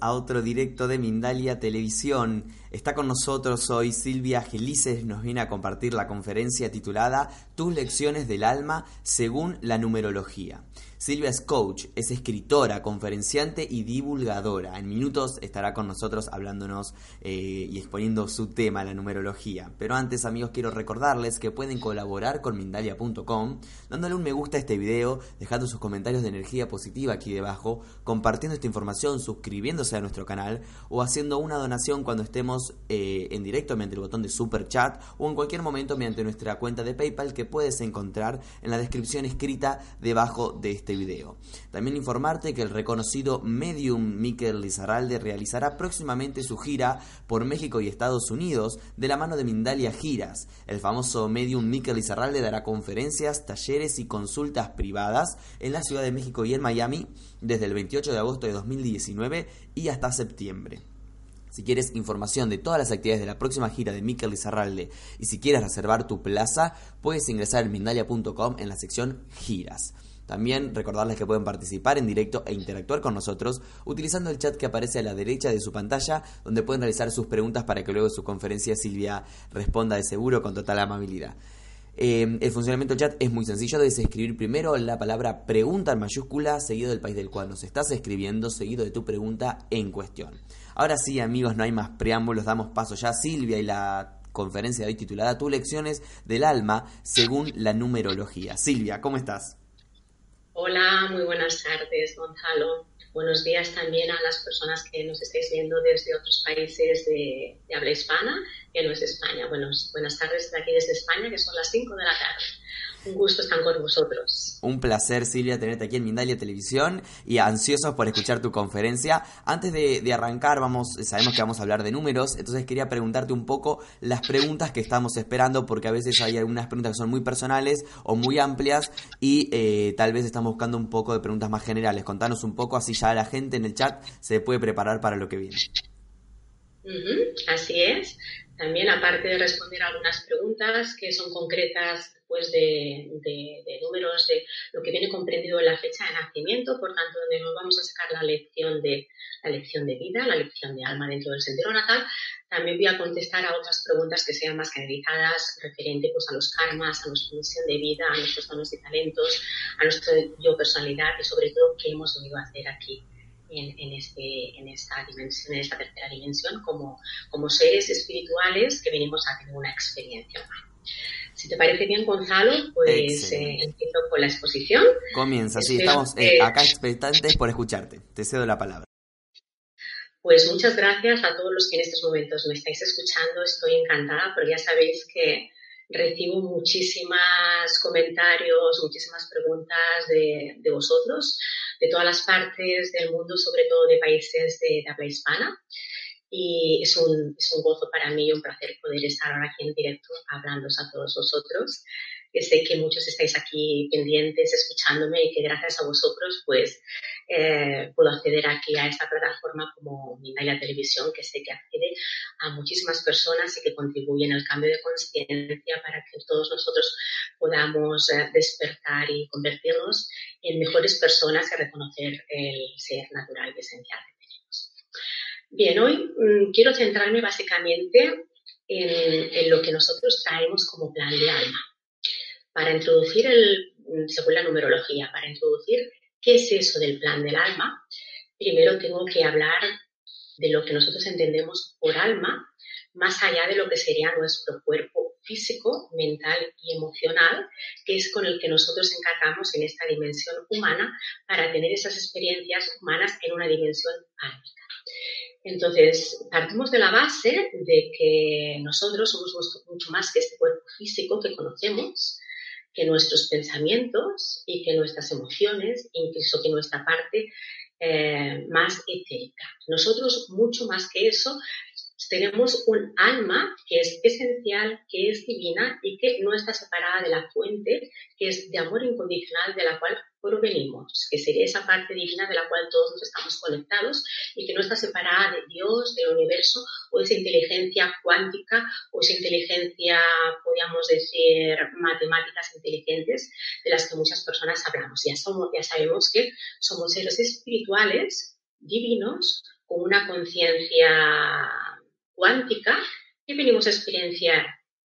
A otro directo de Mindalia Televisión. Está con nosotros hoy Silvia Gelices, nos viene a compartir la conferencia titulada Tus lecciones del alma según la numerología. Silvia es coach, es escritora, conferenciante y divulgadora. En minutos estará con nosotros hablándonos eh, y exponiendo su tema, la numerología. Pero antes, amigos, quiero recordarles que pueden colaborar con Mindalia.com dándole un me gusta a este video, dejando sus comentarios de energía positiva aquí debajo, compartiendo esta información, suscribiéndose a nuestro canal o haciendo una donación cuando estemos eh, en directo mediante el botón de super chat o en cualquier momento mediante nuestra cuenta de PayPal que puedes encontrar en la descripción escrita debajo de este video. También informarte que el reconocido medium Miquel Lizarralde realizará próximamente su gira por México y Estados Unidos de la mano de Mindalia Giras. El famoso medium Miquel Lizarralde dará conferencias, talleres y consultas privadas en la Ciudad de México y en Miami desde el 28 de agosto de 2019 y hasta septiembre. Si quieres información de todas las actividades de la próxima gira de Miquel Lizarralde y si quieres reservar tu plaza, puedes ingresar en mindalia.com en la sección giras. También recordarles que pueden participar en directo e interactuar con nosotros utilizando el chat que aparece a la derecha de su pantalla, donde pueden realizar sus preguntas para que luego de su conferencia Silvia responda de seguro con total amabilidad. Eh, el funcionamiento del chat es muy sencillo, debes escribir primero la palabra pregunta en mayúscula, seguido del país del cual nos estás escribiendo, seguido de tu pregunta en cuestión. Ahora sí, amigos, no hay más preámbulos, damos paso ya a Silvia y la conferencia de hoy titulada Tu lecciones del alma según la numerología. Silvia, ¿cómo estás? Hola, muy buenas tardes, Gonzalo. Buenos días también a las personas que nos estáis viendo desde otros países de, habla hispana, que no es España. buenas tardes de aquí desde España, que son las 5 de la tarde. Un gusto estar con vosotros. Un placer, Silvia, tenerte aquí en Mindalia Televisión y ansiosos por escuchar tu conferencia. Antes de, arrancar, vamos, sabemos que vamos a hablar de números, entonces quería preguntarte un poco las preguntas que estamos esperando, porque a veces hay algunas preguntas que son muy personales o muy amplias y eh, tal vez estamos buscando un poco de preguntas más generales. Contanos un poco, así ya la gente en el chat se puede preparar para lo que viene. así es. También, aparte de responder algunas preguntas que son concretas pues, de, números, de lo que viene comprendido en la fecha de nacimiento, por tanto, donde nos vamos a sacar la lección de, la lección de vida, la lección de alma dentro del sendero natal, también voy a contestar a otras preguntas que sean más generalizadas, referente pues, a los karmas, a nuestra misión de vida, a nuestros dones y talentos, a nuestra yo personalidad y sobre todo qué hemos venido a hacer aquí en, este, en esta dimensión, en esta tercera dimensión, como, como seres espirituales que venimos a tener una experiencia humana. Si te parece bien, Gonzalo, pues eh, empiezo con la exposición. Comienza, sí, estamos eh, acá expectantes por escucharte. Te cedo la palabra. Pues muchas gracias a todos los que en estos momentos me estáis escuchando. Estoy encantada porque ya sabéis que recibo muchísimos comentarios, muchísimas preguntas de, de vosotros de todas las partes del mundo, sobre todo de países de, habla hispana. Y es un, es un, gozo para mí y un placer poder estar ahora aquí en directo hablándoos a todos vosotros que sé que muchos estáis aquí pendientes, escuchándome y que gracias a vosotros pues eh, puedo acceder aquí a esta plataforma como Mindalia Televisión, que sé que accede a muchísimas personas y que contribuye al cambio de conciencia para que todos nosotros podamos eh, despertar y convertirnos en mejores personas y reconocer el ser natural y esencial que tenemos. Bien, hoy mm, quiero centrarme básicamente en lo que nosotros traemos como plan de alma para introducir el, según la numerología, para introducir qué es eso del plan del alma, primero tengo que hablar de lo que nosotros entendemos por alma, más allá de lo que sería nuestro cuerpo físico, mental y emocional, que es con el que nosotros encargamos en esta dimensión humana para tener esas experiencias humanas en una dimensión álmica. Entonces, partimos de la base de que nosotros somos mucho más que este cuerpo físico que conocemos, que nuestros pensamientos y que nuestras emociones, incluso que nuestra parte eh, más etérica. Nosotros, mucho más que eso, tenemos un alma que es esencial, que es divina y que no está separada de la fuente, que es de amor incondicional de la cual provenimos, que sería esa parte divina de la cual todos estamos conectados y que no está separada de Dios, del universo o esa inteligencia cuántica o esa inteligencia, podríamos decir, matemáticas inteligentes de las que muchas personas hablamos. Ya, somos, ya sabemos que somos seres espirituales, divinos, con una conciencia cuántica que venimos a experienciar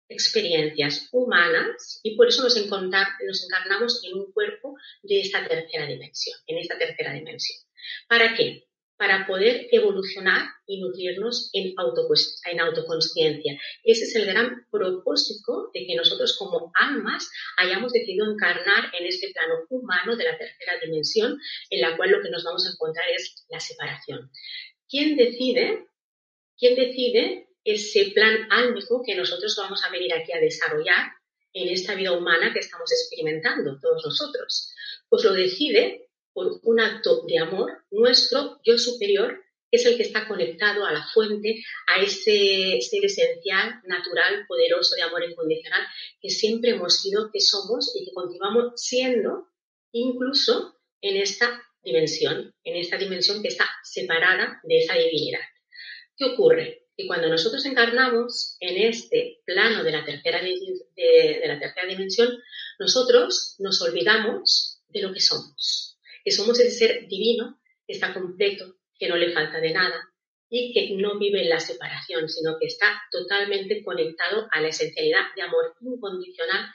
experiencias humanas y por eso nos, nos encarnamos en un cuerpo de esta tercera dimensión, en esta tercera dimensión. ¿Para qué? Para poder evolucionar y nutrirnos en, en autoconsciencia. Ese es el gran propósito de que nosotros como almas hayamos decidido encarnar en este plano humano de la tercera dimensión, en la cual lo que nos vamos a encontrar es la separación. ¿Quién decide? ¿Quién decide ese plan álmico que nosotros vamos a venir aquí a desarrollar en esta vida humana que estamos experimentando todos nosotros. Pues lo decide por un acto de amor nuestro yo superior, que es el que está conectado a la fuente, a ese ser esencial, natural, poderoso de amor incondicional que siempre hemos sido, que somos y que continuamos siendo, incluso en esta dimensión, en esta dimensión que está separada de esa divinidad. ¿Qué ocurre? Y cuando nosotros encarnamos en este plano de la tercera, de, la tercera dimensión, nosotros nos olvidamos de lo que somos, que somos ese ser divino que está completo, que no le falta de nada y que no vive en la separación, sino que está totalmente conectado a la esencialidad de amor incondicional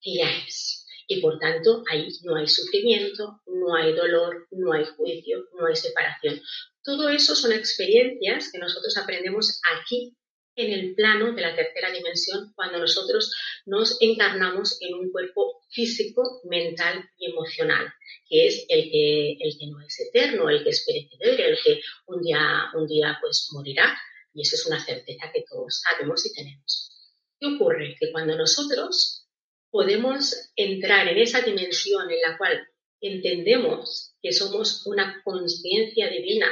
que ya es. Y por tanto, ahí no hay sufrimiento, no hay dolor, no hay juicio, no hay separación. Todo eso son experiencias que nosotros aprendemos aquí en el plano de la tercera dimensión cuando nosotros nos encarnamos en un cuerpo físico, mental y emocional, que es el que, el que no es eterno, el que es perecedero, el que un día, un día pues morirá, y eso es una certeza que todos sabemos y tenemos. ¿Qué ocurre? Que cuando nosotros podemos entrar en esa dimensión en la cual entendemos que somos una conciencia divina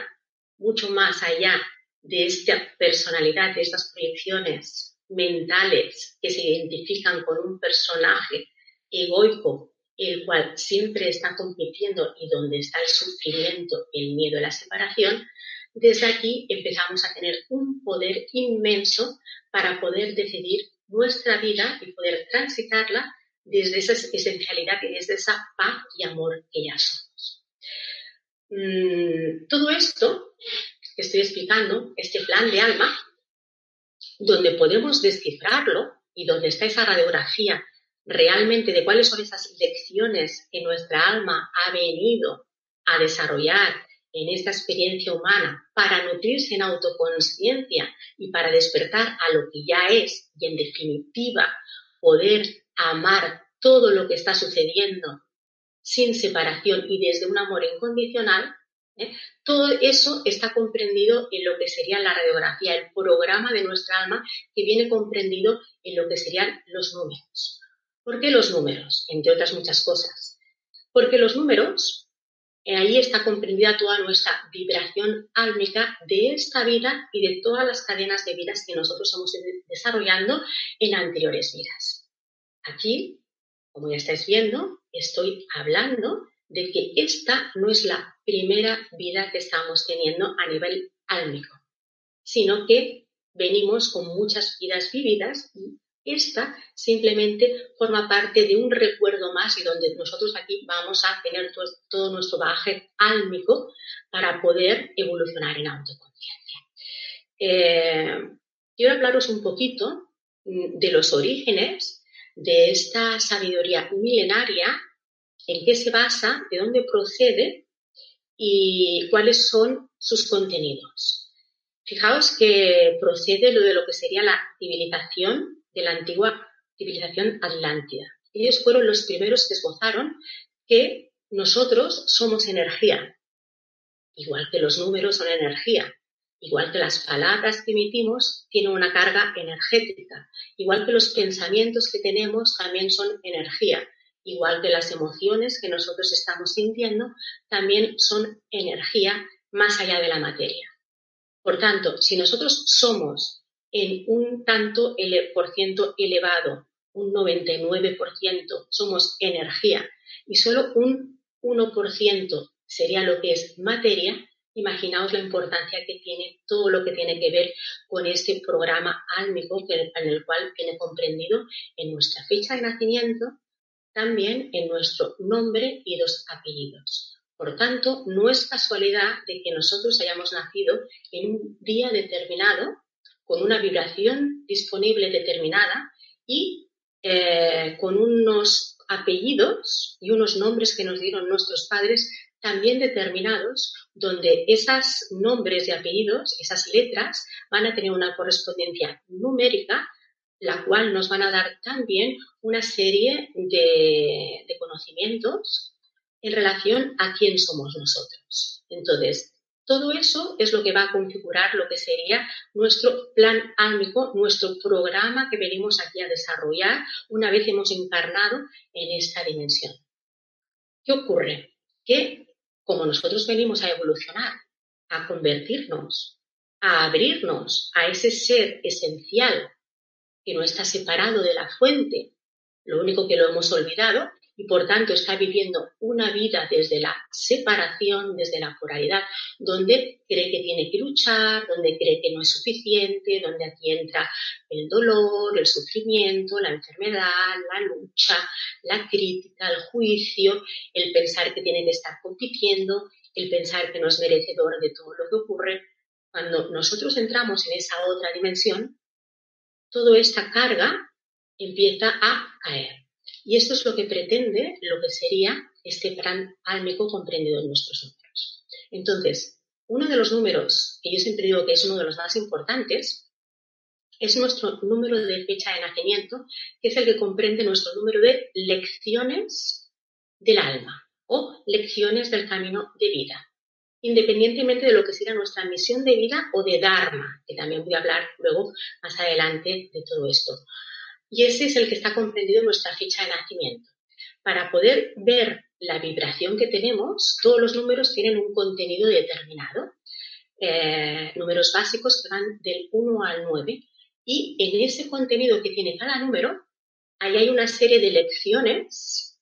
mucho más allá de esta personalidad, de estas proyecciones mentales que se identifican con un personaje egoico, el cual siempre está compitiendo y donde está el sufrimiento, el miedo la separación, desde aquí empezamos a tener un poder inmenso para poder decidir nuestra vida y poder transitarla desde esa esencialidad y desde esa paz y amor que ya somos. Mm, todo esto que estoy explicando, este plan de alma, donde podemos descifrarlo y donde está esa radiografía realmente de cuáles son esas lecciones que nuestra alma ha venido a desarrollar en esta experiencia humana para nutrirse en autoconsciencia y para despertar a lo que ya es y en definitiva poder amar todo lo que está sucediendo sin separación y desde un amor incondicional, ¿eh? Todo eso está comprendido en lo que sería la radiografía, el programa de nuestra alma, que viene comprendido en lo que serían los números. ¿Por qué los números? Entre otras muchas cosas. Porque los números, ahí está comprendida toda nuestra vibración álmica de esta vida y de todas las cadenas de vidas que nosotros hemos ido desarrollando en anteriores vidas. Aquí, como ya estáis viendo, estoy hablando de que esta no es la primera vida que estamos teniendo a nivel álmico, sino que venimos con muchas vidas vividas y esta simplemente forma parte de un recuerdo más y donde nosotros aquí vamos a tener todo, nuestro bagaje álmico para poder evolucionar en autoconciencia. Eh, quiero hablaros un poquito mm, de los orígenes de esta sabiduría milenaria, en qué se basa, de dónde procede y cuáles son sus contenidos. Fijaos que procede lo de lo que sería la civilización de la antigua civilización atlántida. Ellos fueron los primeros que esbozaron que nosotros somos energía, igual que los números son energía, igual que las palabras que emitimos tienen una carga energética, igual que los pensamientos que tenemos también son energía, igual que las emociones que nosotros estamos sintiendo también son energía más allá de la materia. Por tanto, si nosotros somos en un tanto por ciento elevado, un 99% somos energía. Y solo un 1% sería lo que es materia, imaginaos la importancia que tiene todo lo que tiene que ver con este programa álmico en el cual viene comprendido en nuestra fecha de nacimiento, también en nuestro nombre y dos apellidos. Por tanto, no es casualidad de que nosotros hayamos nacido en un día determinado, con una vibración disponible determinada y eh, con unos apellidos y unos nombres que nos dieron nuestros padres también determinados, donde esos nombres y apellidos, esas letras, van a tener una correspondencia numérica, la cual nos van a dar también una serie de conocimientos en relación a quién somos nosotros. Entonces, todo eso es lo que va a configurar lo que sería nuestro plan álmico, nuestro programa que venimos aquí a desarrollar una vez hemos encarnado en esta dimensión. ¿Qué ocurre? Que como nosotros venimos a evolucionar, a convertirnos, a abrirnos a ese ser esencial que no está separado de la fuente, lo único que lo hemos olvidado y por tanto está viviendo una vida desde la separación, desde la polaridad, donde cree que tiene que luchar, donde cree que no es suficiente, donde aquí entra el dolor, el sufrimiento, la enfermedad, la lucha, la crítica, el juicio, el pensar que tiene que estar compitiendo, el pensar que no es merecedor de todo lo que ocurre. Cuando nosotros entramos en esa otra dimensión, toda esta carga empieza a caer. Y esto es lo que pretende lo que sería este plan álmico comprendido en nuestros números. Entonces, uno de los números que yo siempre digo que es uno de los más importantes es nuestro número de fecha de nacimiento, que es el que comprende nuestro número de lecciones del alma o lecciones del camino de vida, independientemente de lo que sea nuestra misión de vida o de Dharma, que también voy a hablar luego más adelante de todo esto y ese es el que está comprendido en nuestra ficha de nacimiento. Para poder ver la vibración que tenemos, todos los números tienen un contenido determinado, eh, números básicos que van del 1 al 9, y en ese contenido que tiene cada número, ahí hay una serie de lecciones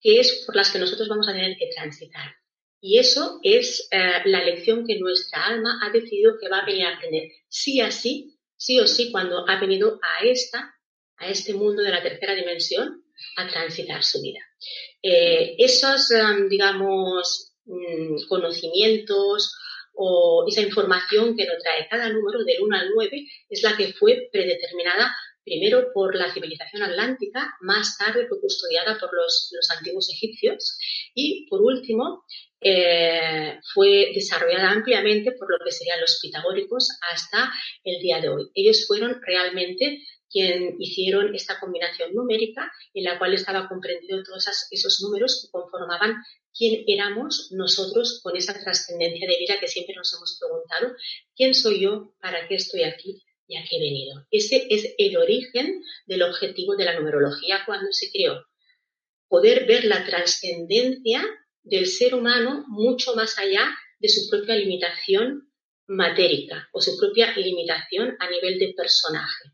que es por las que nosotros vamos a tener que transitar. Y eso es eh, la lección que nuestra alma ha decidido que va a venir a aprender sí así, sí o sí, cuando ha venido a esta a este mundo de la tercera dimensión a transitar su vida. Eh, esos, em, digamos, mm, conocimientos o esa información que nos trae cada número del 1 al 9 es la que fue predeterminada primero por la civilización atlántica, más tarde fue custodiada por los, antiguos egipcios y, por último, eh, fue desarrollada ampliamente por lo que serían los pitagóricos hasta el día de hoy. Ellos fueron realmente quien hicieron esta combinación numérica en la cual estaba comprendido todos esos números que conformaban quién éramos nosotros con esa trascendencia de vida que siempre nos hemos preguntado, ¿quién soy yo? ¿Para qué estoy aquí? ¿Y a qué he venido? Ese es el origen del objetivo de la numerología cuando se creó. Poder ver la trascendencia del ser humano mucho más allá de su propia limitación matérica o su propia limitación a nivel de personaje.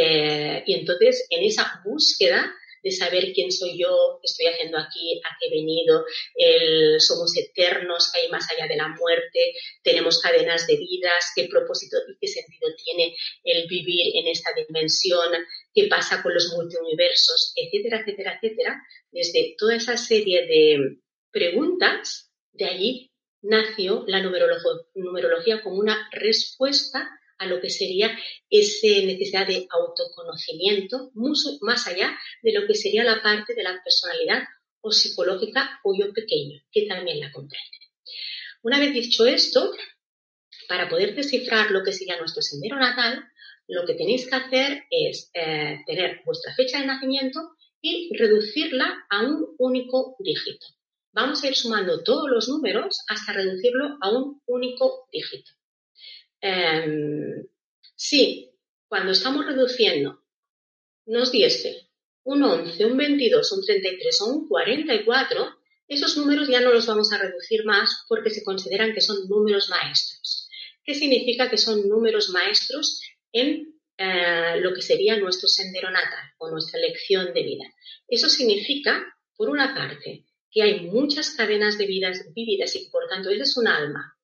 Eh, y entonces, en esa búsqueda de saber quién soy yo, qué estoy haciendo aquí, a qué he venido, el, somos eternos, que hay más allá de la muerte, tenemos cadenas de vidas, qué propósito y qué sentido tiene el vivir en esta dimensión, qué pasa con los multiuniversos, etcétera, etcétera, etcétera. Desde toda esa serie de preguntas, de allí nació la numerología como una respuesta a lo que sería esa necesidad de autoconocimiento, mucho más allá de lo que sería la parte de la personalidad o psicológica o yo pequeño, que también la comprende. Una vez dicho esto, para poder descifrar lo que sería nuestro sendero natal, lo que tenéis que hacer es eh, tener vuestra fecha de nacimiento y reducirla a un único dígito. Vamos a ir sumando todos los números hasta reducirlo a un único dígito. Em, si cuando estamos reduciendo nos diese un 11, un 22, un 33 o un 44, esos números ya no los vamos a reducir más porque se consideran que son números maestros. ¿Qué significa que son números maestros en eh, lo que sería nuestro sendero natal o nuestra lección de vida. Eso significa, por una parte, que hay muchas cadenas de vidas vividas y por tanto es un alma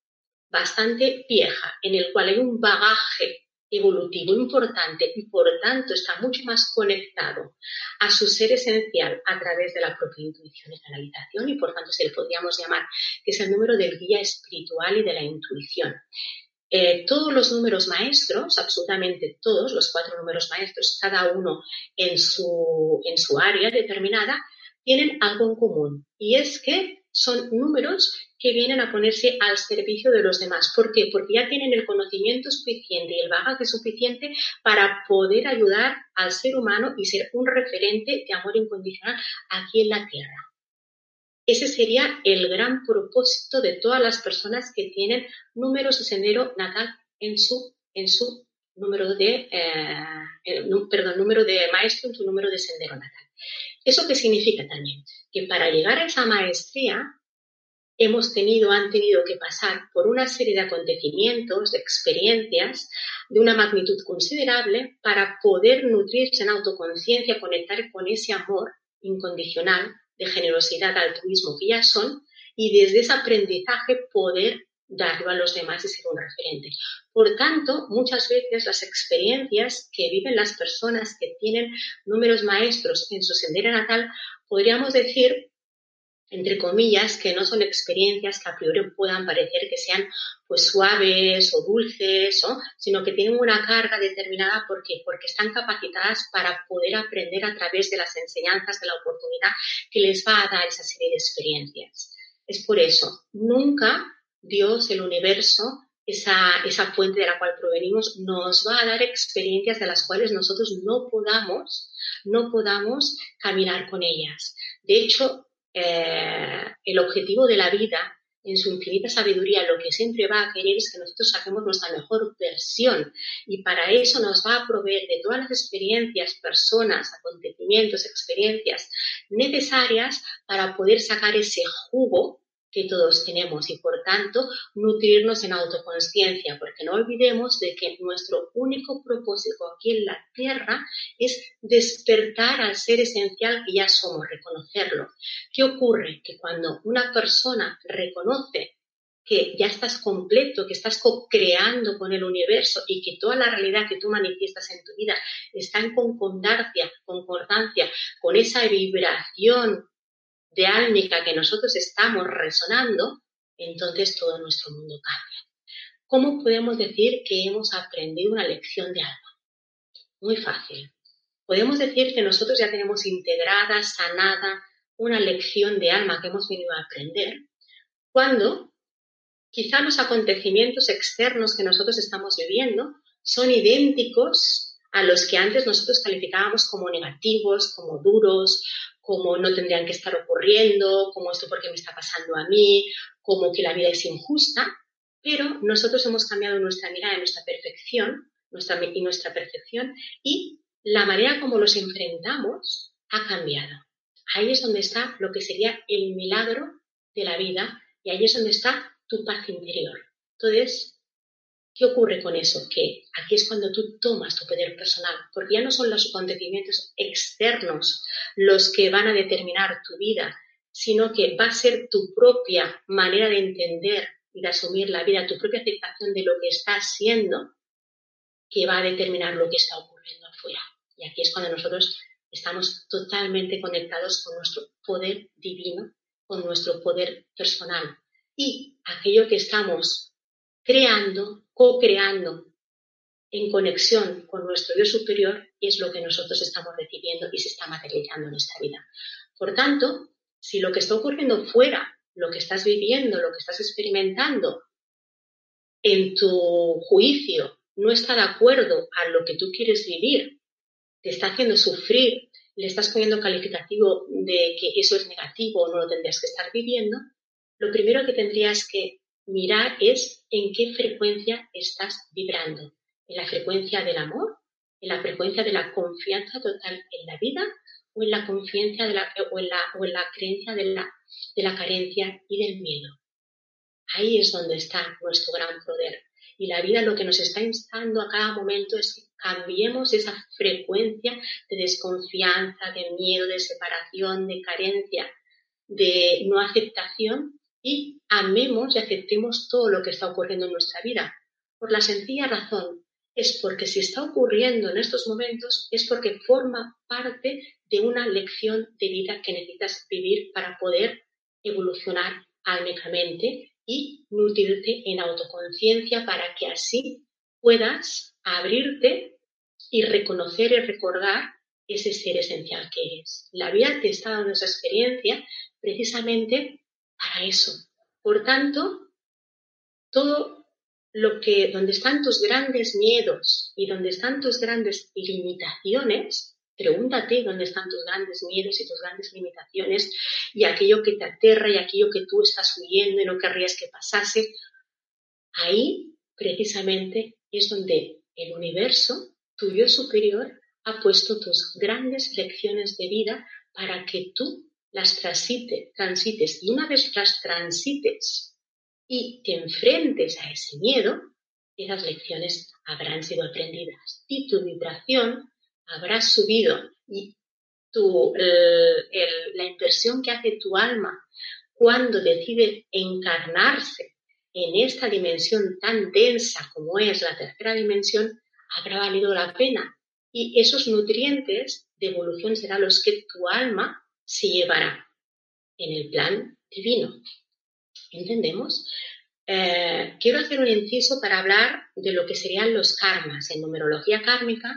bastante vieja en el cual hay un bagaje evolutivo importante y por tanto está mucho más conectado a su ser esencial a través de la propia intuición y canalización y por tanto se le podríamos llamar que es el número del guía espiritual y de la intuición. Eh, todos los números maestros, absolutamente todos, los cuatro números maestros, cada uno en su, en su área determinada, tienen algo en común y es que son números que vienen a ponerse al servicio de los demás. ¿Por qué? Porque ya tienen el conocimiento suficiente y el bagaje suficiente para poder ayudar al ser humano y ser un referente de amor incondicional aquí en la Tierra. Ese sería el gran propósito de todas las personas que tienen números de sendero natal en su, en su número de, eh, perdón, número de maestro en su número de sendero natal. ¿Eso qué significa también? Que para llegar a esa maestría hemos tenido, han tenido que pasar por una serie de acontecimientos, de experiencias de una magnitud considerable para poder nutrirse en autoconciencia, conectar con ese amor incondicional de generosidad, altruismo que ya son y desde ese aprendizaje poder darlo a los demás y ser un referente. Por tanto, muchas veces las experiencias que viven las personas que tienen números maestros en su sendero natal, podríamos decir entre comillas, que no son experiencias que a priori puedan parecer que sean pues suaves o dulces, sino que tienen una carga determinada porque, porque están capacitadas para poder aprender a través de las enseñanzas de la oportunidad que les va a dar esa serie de experiencias. Es por eso, nunca Dios, el universo, esa, esa fuente de la cual provenimos, nos va a dar experiencias de las cuales nosotros no podamos, no podamos caminar con ellas. De hecho, eh, el objetivo de la vida, en su infinita sabiduría, lo que siempre va a querer es que nosotros saquemos nuestra mejor versión y para eso nos va a proveer de todas las experiencias, personas, acontecimientos, experiencias necesarias para poder sacar ese jugo que todos tenemos y por tanto nutrirnos en autoconsciencia, porque no olvidemos de que nuestro único propósito aquí en la Tierra es despertar al ser esencial que ya somos, reconocerlo. ¿Qué ocurre? Que cuando una persona reconoce que ya estás completo, que estás co-creando con el universo y que toda la realidad que tú manifiestas en tu vida está en concordancia, concordancia con esa vibración de álmica que nosotros estamos resonando, entonces todo nuestro mundo cambia. ¿Cómo podemos decir que hemos aprendido una lección de alma? Muy fácil. Podemos decir que nosotros ya tenemos integrada, sanada, una lección de alma que hemos venido a aprender cuando quizá los acontecimientos externos que nosotros estamos viviendo son idénticos a los que antes nosotros calificábamos como negativos, como duros, como no tendrían que estar ocurriendo, como esto porque me está pasando a mí, como que la vida es injusta, pero nosotros hemos cambiado nuestra mirada, nuestra perfección y nuestra percepción y la manera como los enfrentamos ha cambiado. Ahí es donde está lo que sería el milagro de la vida y ahí es donde está tu paz interior. Entonces, ¿Qué ocurre con eso? Que aquí es cuando tú tomas tu poder personal, porque ya no son los acontecimientos externos los que van a determinar tu vida, sino que va a ser tu propia manera de entender y de asumir la vida, tu propia aceptación de lo que está siendo, que va a determinar lo que está ocurriendo afuera. Y aquí es cuando nosotros estamos totalmente conectados con nuestro poder divino, con nuestro poder personal. Y aquello que estamos creando, co-creando en conexión con nuestro Dios superior es lo que nosotros estamos recibiendo y se está materializando en nuestra vida. Por tanto, si lo que está ocurriendo fuera lo que estás viviendo, lo que estás experimentando, en tu juicio no está de acuerdo a lo que tú quieres vivir, te está haciendo sufrir, le estás poniendo calificativo de que eso es negativo o no lo tendrías que estar viviendo, lo primero que tendrías que mirar es en qué frecuencia estás vibrando. ¿En la frecuencia del amor? ¿En la frecuencia de la confianza total en la vida? ¿O en la confianza de la, o en la, o en la creencia de la, de la carencia y del miedo? Ahí es donde está nuestro gran poder. Y la vida lo que nos está instando a cada momento es que cambiemos esa frecuencia de desconfianza, de miedo, de separación, de carencia, de no aceptación y amemos y aceptemos todo lo que está ocurriendo en nuestra vida. Por la sencilla razón es porque si está ocurriendo en estos momentos es porque forma parte de una lección de vida que necesitas vivir para poder evolucionar álmicamente y nutrirte en autoconciencia para que así puedas abrirte y reconocer y recordar ese ser esencial que eres. La vida te está dando esa experiencia precisamente para eso. Por tanto, todo lo que, donde están tus grandes miedos y donde están tus grandes limitaciones, Pregúntate dónde están tus grandes miedos y tus grandes limitaciones y aquello que te aterra y aquello que tú estás huyendo y no querrías que pasase. Ahí, precisamente, es donde el universo, tu yo superior, ha puesto tus grandes lecciones de vida para que tú las transite, transites. Y una vez las transites y te enfrentes a ese miedo, esas lecciones habrán sido aprendidas y tu vibración habrás subido y tu, la inversión que hace tu alma cuando decide encarnarse en esta dimensión tan densa como es la tercera dimensión, habrá valido la pena. Y esos nutrientes de evolución serán los que tu alma se llevará en el plan divino. ¿Entendemos? Eh, quiero hacer un inciso para hablar de lo que serían los karmas. En numerología kármica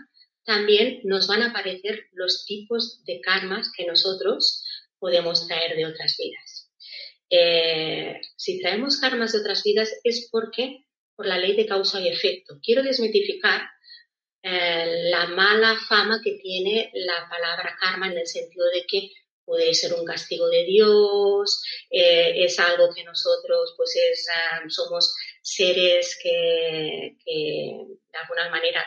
también nos van a aparecer los tipos de karmas que nosotros podemos traer de otras vidas. Eh, si traemos karmas de otras vidas es porque por la ley de causa y efecto. Quiero desmitificar eh, la mala fama que tiene la palabra karma en el sentido de que puede ser un castigo de Dios, eh, es algo que nosotros pues somos seres que, que, de alguna manera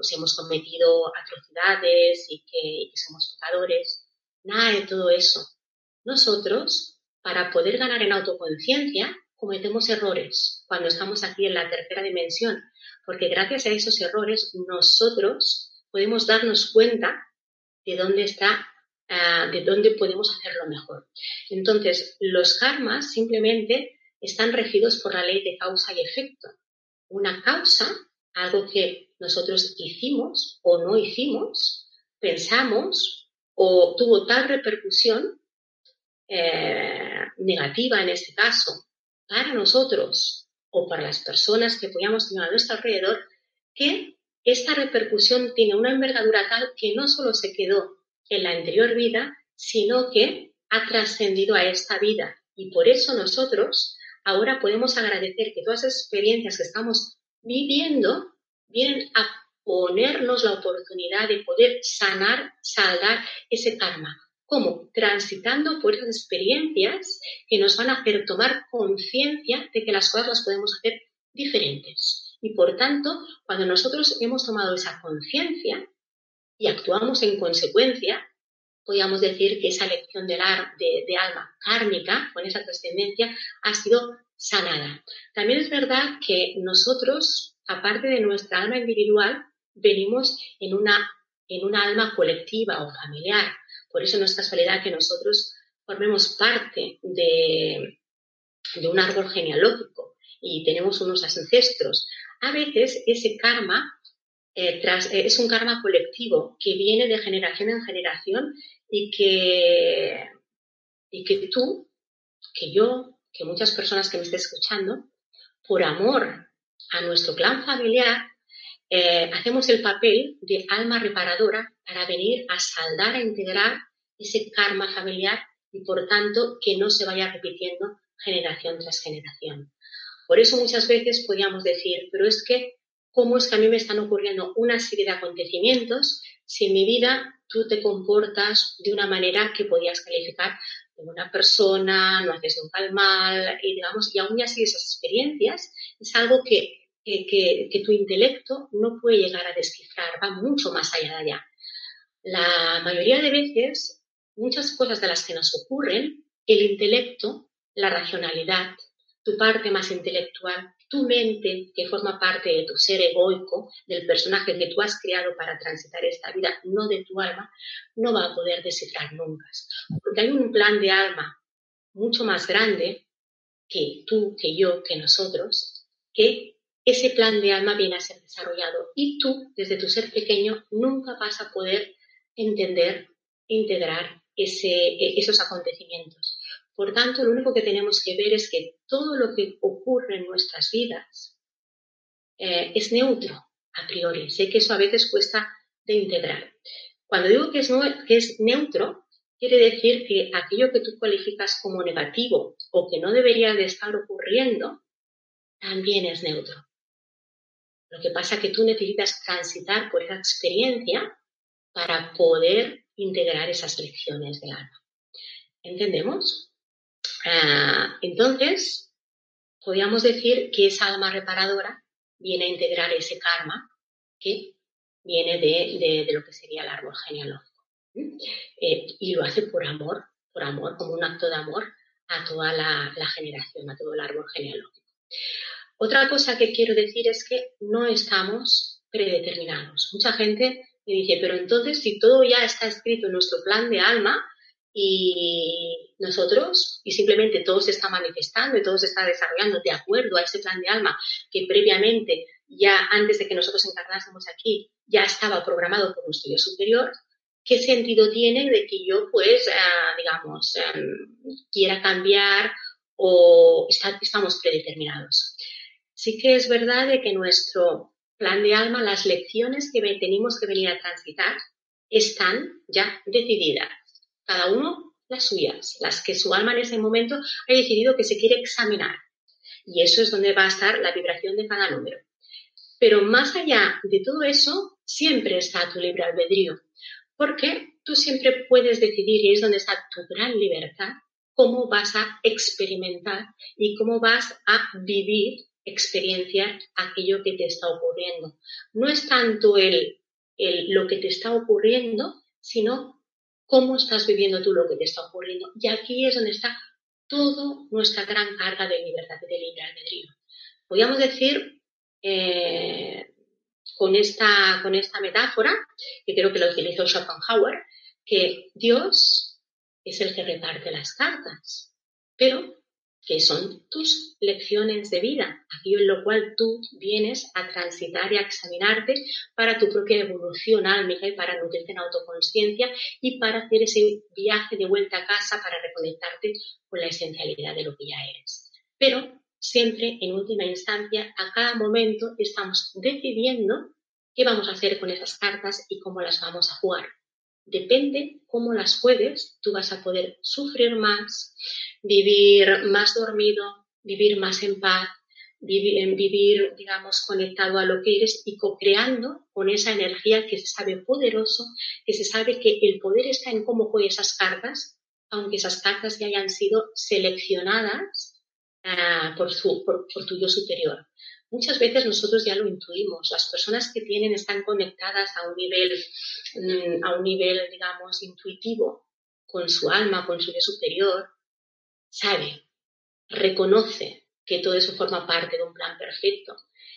pues hemos cometido atrocidades y que, somos pecadores. Nada de todo eso. Nosotros, para poder ganar en autoconciencia, cometemos errores cuando estamos aquí en la tercera dimensión, porque gracias a esos errores nosotros podemos darnos cuenta de dónde está, ah, de dónde podemos hacerlo mejor. Entonces, los karmas simplemente están regidos por la ley de causa y efecto. Una causa, algo que nosotros hicimos o no hicimos, pensamos o tuvo tal repercusión eh, negativa en este caso para nosotros o para las personas que podíamos tener a nuestro alrededor, que esta repercusión tiene una envergadura tal que no solo se quedó en la anterior vida, sino que ha trascendido a esta vida. Y por eso nosotros ahora podemos agradecer que todas las experiencias que estamos viviendo vienen a ponernos la oportunidad de poder sanar, saldar ese karma. ¿Cómo? Transitando por esas experiencias que nos van a hacer tomar conciencia de que las cosas las podemos hacer diferentes. Y por tanto, cuando nosotros hemos tomado esa conciencia y actuamos en consecuencia, podríamos decir que esa lección de, de alma kármica, con esa trascendencia, ha sido sanada. También es verdad que nosotros aparte de nuestra alma individual, venimos en una, en una alma colectiva o familiar. Por eso no es casualidad que nosotros formemos parte de, de un árbol genealógico y tenemos unos ancestros. A veces ese karma eh, eh, es un karma colectivo que viene de generación en generación y que, tú, que yo, que muchas personas que me estén escuchando, por amor a nuestro clan familiar, eh, hacemos el papel de alma reparadora para venir a saldar, a integrar ese karma familiar y por tanto que no se vaya repitiendo generación tras generación. Por eso muchas veces podríamos decir, pero es que, ¿cómo es que a mí me están ocurriendo una serie de acontecimientos si en mi vida tú te comportas de una manera que podías calificar de una persona, no haces un mal, y digamos, y aún así esas experiencias es algo que, que, tu intelecto no puede llegar a descifrar, va mucho más allá de allá. La mayoría de veces, muchas cosas de las que nos ocurren, el intelecto, la racionalidad, tu parte más intelectual, tu mente, que forma parte de tu ser egoico, del personaje que tú has creado para transitar esta vida, no de tu alma, no va a poder descifrar nunca. Porque hay un plan de alma mucho más grande que tú, que yo, que nosotros, que ese plan de alma viene a ser desarrollado y tú, desde tu ser pequeño, nunca vas a poder entender, integrar esos acontecimientos. Por tanto, lo único que tenemos que ver es que todo lo que ocurre en nuestras vidas eh, es neutro a priori. Sé que eso a veces cuesta de integrar. Cuando digo que es, que es neutro, quiere decir que aquello que tú cualificas como negativo o que no debería de estar ocurriendo, también es neutro. Lo que pasa es que tú necesitas transitar por esa experiencia para poder integrar esas lecciones del alma. ¿Entendemos? Ah, entonces, podríamos decir que esa alma reparadora viene a integrar ese karma que viene de, lo que sería el árbol genealógico. Eh, y lo hace por amor, por amor, como un acto de amor a toda la, la generación, a todo el árbol genealógico. Otra cosa que quiero decir es que no estamos predeterminados. Mucha gente me dice, pero entonces si todo ya está escrito en nuestro plan de alma, y nosotros, y simplemente todo se está manifestando y todo se está desarrollando de acuerdo a ese plan de alma que previamente, ya antes de que nosotros encarnásemos aquí, ya estaba programado por nuestro yo superior, ¿qué sentido tiene de que yo, pues, eh, digamos, em, quiera cambiar o estamos predeterminados? Sí que es verdad de que nuestro plan de alma, las lecciones que tenemos que venir a transitar, están ya decididas cada uno las suyas, las que su alma en ese momento ha decidido que se quiere examinar. Y eso es donde va a estar la vibración de cada número. Pero más allá de todo eso, siempre está tu libre albedrío, porque tú siempre puedes decidir, y es donde está tu gran libertad, cómo vas a experimentar y cómo vas a vivir, experienciar aquello que te está ocurriendo. No es tanto el, el, lo que te está ocurriendo, sino cómo estás viviendo tú lo que te está ocurriendo. Y aquí es donde está toda nuestra gran carga de libertad y de libre albedrío. Podríamos decir, eh, con, esta, con esta metáfora, que creo que lo utilizó Schopenhauer, que Dios es el que reparte las cartas, pero que son tus lecciones de vida, aquello en lo cual tú vienes a transitar y a examinarte para tu propia evolución álmica y para nutrirte en autoconciencia y para hacer ese viaje de vuelta a casa para reconectarte con la esencialidad de lo que ya eres. Pero siempre, en última instancia, a cada momento estamos decidiendo qué vamos a hacer con esas cartas y cómo las vamos a jugar. Depende cómo las juegues, tú vas a poder sufrir más, vivir más dormido, vivir más en paz, vivir, digamos, conectado a lo que eres y co-creando con esa energía que se sabe poderoso, que se sabe que el poder está en cómo juegas esas cartas, aunque esas cartas ya hayan sido seleccionadas ah, por tu yo superior. Muchas veces nosotros ya lo intuimos. Las personas que tienen, están conectadas a un nivel, mm, a un nivel, digamos, intuitivo con su alma, con su yo superior, sabe, reconoce que todo eso forma parte de un plan perfecto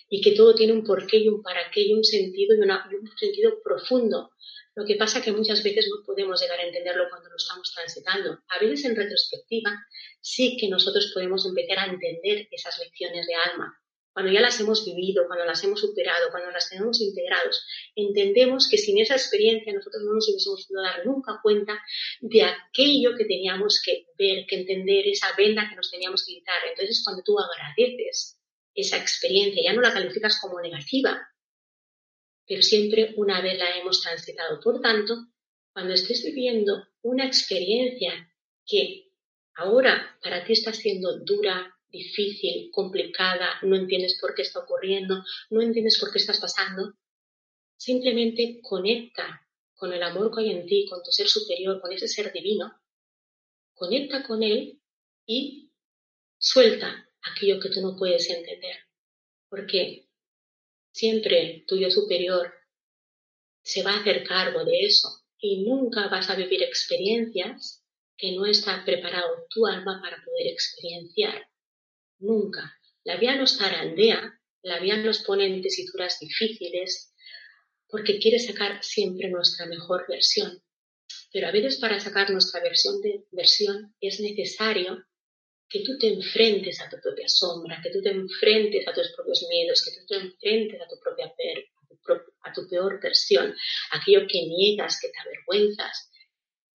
y que todo tiene un porqué y un para qué y un sentido y, un sentido profundo. Lo que pasa que muchas veces no podemos llegar a entenderlo cuando lo estamos transitando. A veces en retrospectiva sí que nosotros podemos empezar a entender esas lecciones de alma, cuando ya las hemos vivido, cuando las hemos superado, cuando las tenemos integrados, entendemos que sin esa experiencia nosotros no nos hubiésemos podido dar nunca cuenta de aquello que teníamos que ver, que entender, esa venda que nos teníamos que quitar. Entonces, cuando tú agradeces esa experiencia, ya no la calificas como negativa, pero siempre una vez la hemos transitado. Por tanto, cuando estés viviendo una experiencia que ahora para ti está siendo dura, difícil, complicada, no entiendes por qué está ocurriendo, no entiendes por qué estás pasando, simplemente conecta con el amor que hay en ti, con tu ser superior, con ese ser divino, conecta con él y suelta aquello que tú no puedes entender. Porque siempre tu yo superior se va a hacer cargo de eso y nunca vas a vivir experiencias que no está preparado tu alma para poder experienciar. Nunca. La vida nos zarandea, la vida nos pone en tesituras difíciles porque quiere sacar siempre nuestra mejor versión. Pero a veces para sacar nuestra versión de versión es necesario que tú te enfrentes a tu propia sombra, que tú te enfrentes a tus propios miedos, que tú te enfrentes a tu propia a tu peor versión, aquello que niegas, que te avergüenzas,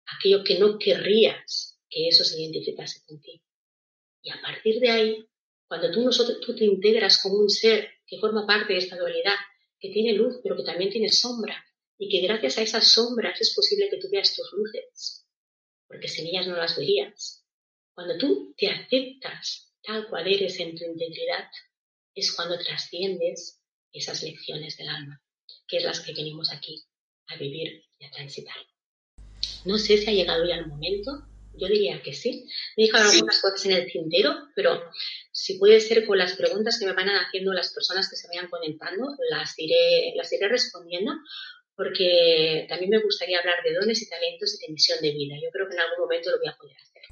aquello que no querrías que eso se identificase contigo. Y a partir de ahí, cuando tú, nosotros, tú te integras como un ser que forma parte de esta dualidad, que tiene luz, pero que también tiene sombra, y que gracias a esas sombras es posible que tú veas tus luces, porque sin ellas no las verías. Cuando tú te aceptas tal cual eres en tu integridad, es cuando trasciendes esas lecciones del alma, que es las que venimos aquí a vivir y a transitar. No sé si ha llegado ya el momento, yo diría que sí. Me he algunas cosas en el tintero, pero si puede ser con las preguntas que me van haciendo las personas que se vayan conectando, las iré, las iré respondiendo, porque también me gustaría hablar de dones y talentos y de misión de vida. Yo creo que en algún momento lo voy a poder hacer.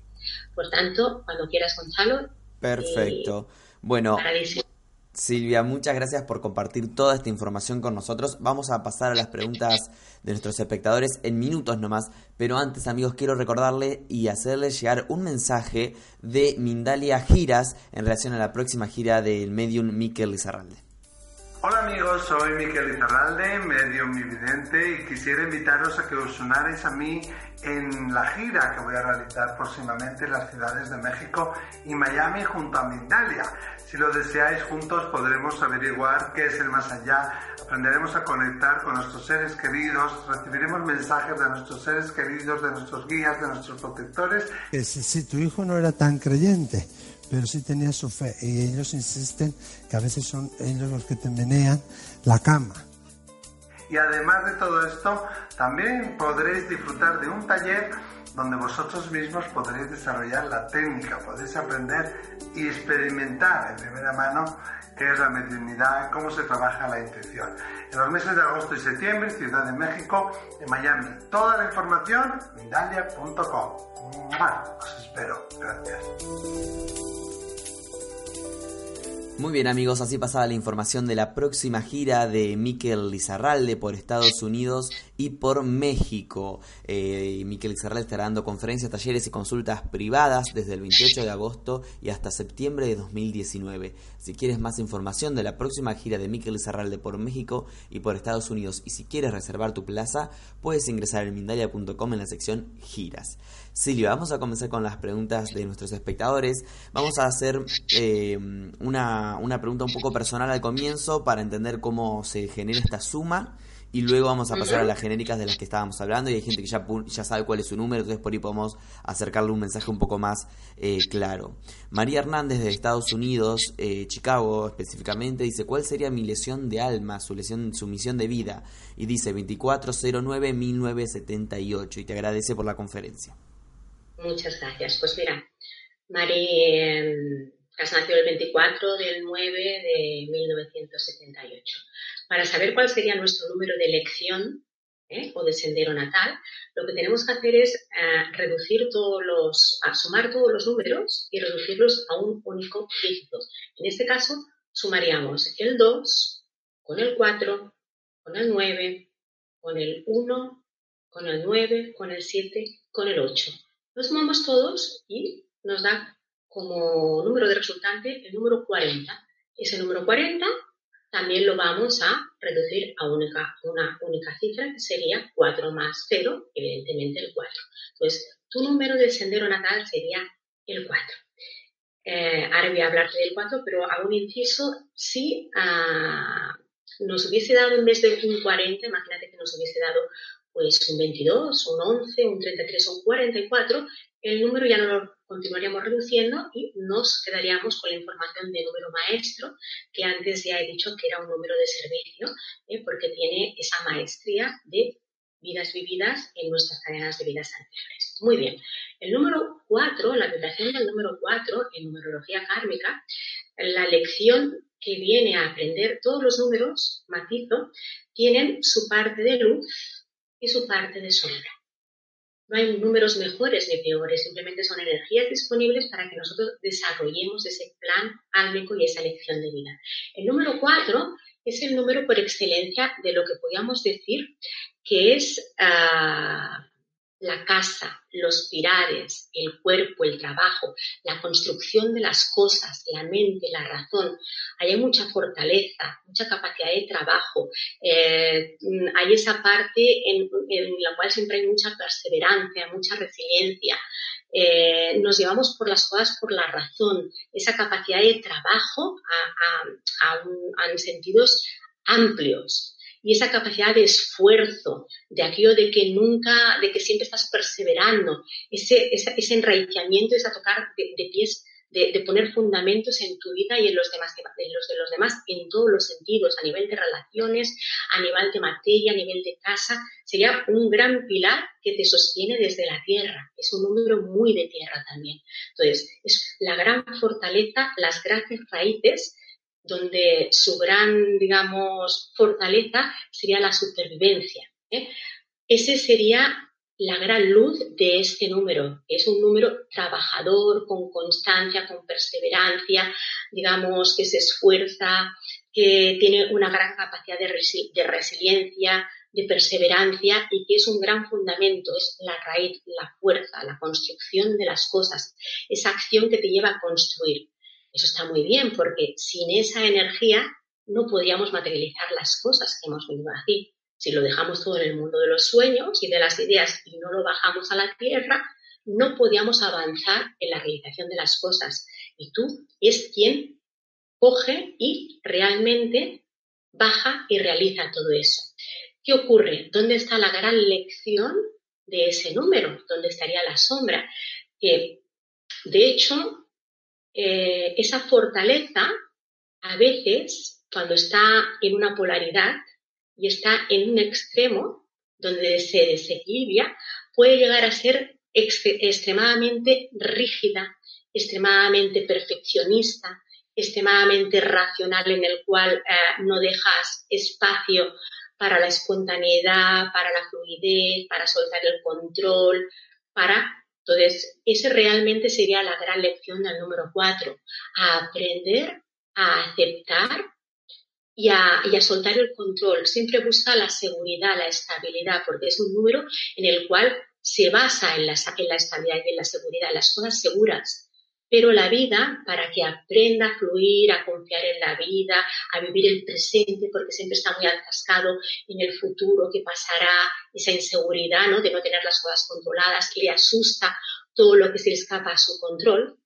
Por tanto, cuando quieras, Gonzalo. Perfecto. bueno, Silvia, muchas gracias por compartir toda esta información con nosotros. Vamos a pasar a las preguntas de nuestros espectadores en minutos nomás, pero antes amigos quiero recordarle y hacerle llegar un mensaje de Mindalia Giras en relación a la próxima gira del medium Miquel Lizarralde. Hola amigos, soy Miquel Izarralde, medio vidente y quisiera invitaros a que os unáis a mí en la gira que voy a realizar próximamente en las ciudades de México y Miami junto a Mindalia. Si lo deseáis juntos podremos averiguar qué es el más allá, aprenderemos a conectar con nuestros seres queridos, recibiremos mensajes de nuestros seres queridos, de nuestros guías, de nuestros protectores. Si tu hijo no era tan creyente, pero sí tenía su fe. Y ellos insisten que a veces son ellos los que te menean la cama. Y además de todo esto, también podréis disfrutar de un taller donde vosotros mismos podréis desarrollar la técnica, podéis aprender y experimentar en primera mano qué es la mediunidad, cómo se trabaja la intención. En los meses de agosto y septiembre, Ciudad de México, en Miami. Toda la información, mindalia.com. Os espero. Gracias. Muy bien amigos, así pasaba la información de la próxima gira de Miquel Lizarralde por Estados Unidos y por México. Eh, Miquel Lizarralde estará dando conferencias, talleres y consultas privadas desde el 28 de agosto y hasta septiembre de 2019. Si quieres más información de la próxima gira de Miquel Lizarralde por México y por Estados Unidos y si quieres reservar tu plaza, puedes ingresar en mindalia.com en la sección giras. Silvia, vamos a comenzar con las preguntas de nuestros espectadores. Vamos a hacer eh, una, una pregunta un poco personal al comienzo para entender cómo se genera esta suma y luego vamos a pasar a las genéricas de las que estábamos hablando y hay gente que ya, ya sabe cuál es su número, entonces por ahí podemos acercarle un mensaje un poco más eh, claro. María Hernández de Estados Unidos, eh, Chicago específicamente, dice, ¿cuál sería mi lesión de alma, su, lesión, su misión de vida? Y dice 2409-1978 y te agradece por la conferencia. Muchas gracias. Pues mira, Mari has nacido el 24 del 9 de 1978. Para saber cuál sería nuestro número de elección ¿eh? o de sendero natal, lo que tenemos que hacer es eh, reducir todos los, sumar todos los números y reducirlos a un único dígito. En este caso, sumaríamos el 2 con el 4, con el 9, con el 1, con el 9, con el 7, con el 8. Los sumamos todos y nos da como número de resultante el número 40. Ese número 40 también lo vamos a reducir a única, una única cifra que sería 4 más 0, evidentemente el 4. Entonces, tu número de sendero natal sería el 4. Eh, ahora voy a hablarte del 4, pero hago un inciso. Si ah, nos hubiese dado en vez de un 40, imagínate que nos hubiese dado pues un 22, un 11, un 33 o un 44, el número ya no lo continuaríamos reduciendo y nos quedaríamos con la información de número maestro, que antes ya he dicho que era un número de servicio, ¿eh? porque tiene esa maestría de vidas vividas en nuestras cadenas de vidas anteriores. Muy bien. El número 4, la vibración del número 4 en numerología kármica, la lección que viene a aprender todos los números, matizo, tienen su parte de luz su parte de sombra. No hay números mejores ni peores, simplemente son energías disponibles para que nosotros desarrollemos ese plan álmico y esa lección de vida. El número 4 es el número por excelencia de lo que podríamos decir que es ah, la casa, los pilares, el cuerpo, el trabajo, la construcción de las cosas, la mente, la razón. hay mucha fortaleza, mucha capacidad de trabajo. Eh, hay esa parte en, la cual siempre hay mucha perseverancia, mucha resiliencia. Eh, nos llevamos por las cosas por la razón, esa capacidad de trabajo a, a sentidos amplios y esa capacidad de esfuerzo, de aquello de que nunca, de que siempre estás perseverando, ese, ese, enraizamiento, esa tocar de, pies, de, poner fundamentos en tu vida y en los, demás, en los de los demás en todos los sentidos, a nivel de relaciones, a nivel de materia, a nivel de casa, sería un gran pilar que te sostiene desde la tierra. Es un número muy de tierra también. Entonces, es la gran fortaleza, las grandes raíces donde su gran, digamos, fortaleza sería la supervivencia. ¿eh? Ese sería la gran luz de este número. Es un número trabajador, con constancia, con perseverancia, digamos, que se esfuerza, que tiene una gran capacidad de, de resiliencia, de perseverancia y que es un gran fundamento, es la raíz, la fuerza, la construcción de las cosas, esa acción que te lleva a construir. Eso está muy bien porque sin esa energía no podríamos materializar las cosas que hemos venido aquí. Si lo dejamos todo en el mundo de los sueños y de las ideas y no lo bajamos a la tierra, no podíamos avanzar en la realización de las cosas. Y tú es quien coge y realmente baja y realiza todo eso. ¿Qué ocurre? ¿Dónde está la gran lección de ese número? ¿Dónde estaría la sombra? Que, de hecho, eh, esa fortaleza, a veces, cuando está en una polaridad y está en un extremo donde se desequilibra, puede llegar a ser extremadamente rígida, extremadamente perfeccionista, extremadamente racional en el cual eh, no dejas espacio para la espontaneidad, para la fluidez, para soltar el control, para entonces, ese realmente sería la gran lección del número cuatro, a aprender a aceptar y a, soltar el control. Siempre busca la seguridad, la estabilidad, porque es un número en el cual se basa en la, en la estabilidad y en la seguridad, las cosas seguras pero la vida para que aprenda a fluir, a confiar en la vida, a vivir el presente, porque siempre está muy atascado en el futuro, que pasará, esa inseguridad ¿no? de no tener las cosas controladas, le asusta todo lo que se le escapa a su control.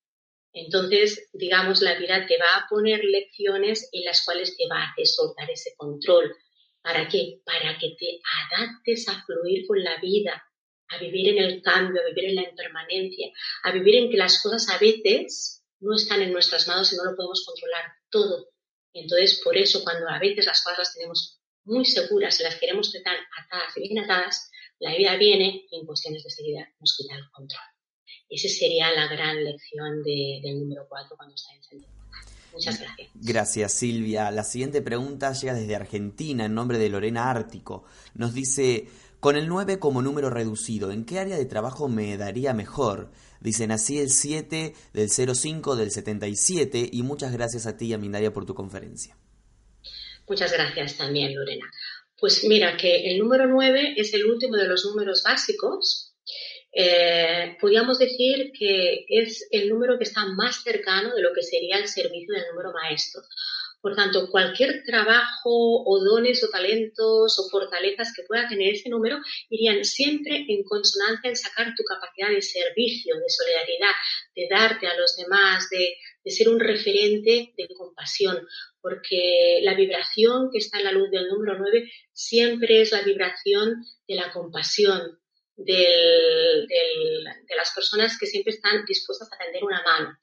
Entonces, digamos, la vida te va a poner lecciones en las cuales te va a hacer soltar ese control. ¿Para qué? Para que te adaptes a fluir con la vida, a vivir en el cambio, a vivir en la impermanencia, a vivir en que las cosas a veces no están en nuestras manos y no lo podemos controlar todo. Entonces, por eso, cuando a veces las cosas las tenemos muy seguras y las queremos tratar atadas y bien atadas, la vida viene y en cuestiones de seguridad nos quita el control. Esa sería la gran lección del número 4 cuando está encendido. Muchas gracias. Gracias, Silvia. La siguiente pregunta llega desde Argentina en nombre de Lorena Ártico. Nos dice, con el 9 como número reducido, ¿en qué área de trabajo me daría mejor? Dice, nací el 7 del 05 del 77 y muchas gracias a ti y a por tu conferencia. Muchas gracias también, Lorena. Pues mira que el número 9 es el último de los números básicos. Eh, podríamos decir que es el número que está más cercano de lo que sería el servicio del número maestro. Por tanto, cualquier trabajo o dones o talentos o fortalezas que pueda tener ese número irían siempre en consonancia en sacar tu capacidad de servicio, de solidaridad, de darte a los demás, de, ser un referente de compasión, porque la vibración que está en la luz del número 9 siempre es la vibración de la compasión, de las personas que siempre están dispuestas a tender una mano.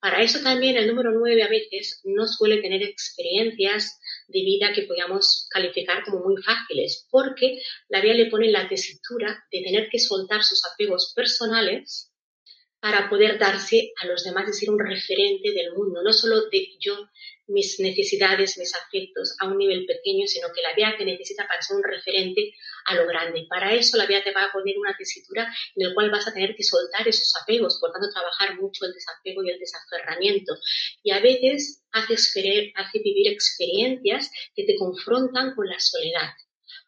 Para eso también el número 9 a veces no suele tener experiencias de vida que podamos calificar como muy fáciles, porque la vida le pone la tesitura de tener que soltar sus apegos personales para poder darse a los demás y ser un referente del mundo, no solo de yo mis necesidades, mis afectos a un nivel pequeño, sino que la vida te necesita para ser un referente a lo grande. Y para eso la vida te va a poner una tesitura en la cual vas a tener que soltar esos apegos, por tanto trabajar mucho el desapego y el desaferramiento. Y a veces hace, hace vivir experiencias que te confrontan con la soledad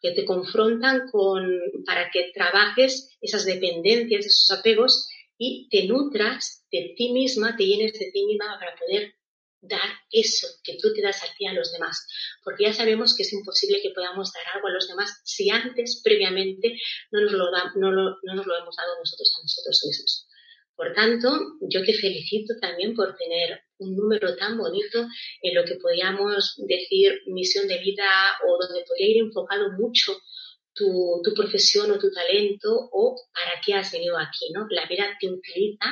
que te confrontan con, para que trabajes esas dependencias, esos apegos y te nutras de ti misma, te llenes de ti misma para poder dar eso que tú te das a ti a los demás, porque ya sabemos que es imposible que podamos dar algo a los demás si antes, previamente, no nos lo, no, nos lo hemos dado nosotros a nosotros mismos. Por tanto, yo te felicito también por tener un número tan bonito en lo que podríamos decir misión de vida o donde podría ir enfocado mucho tu, tu profesión o tu talento o para qué has venido aquí, ¿no? La vida te utiliza,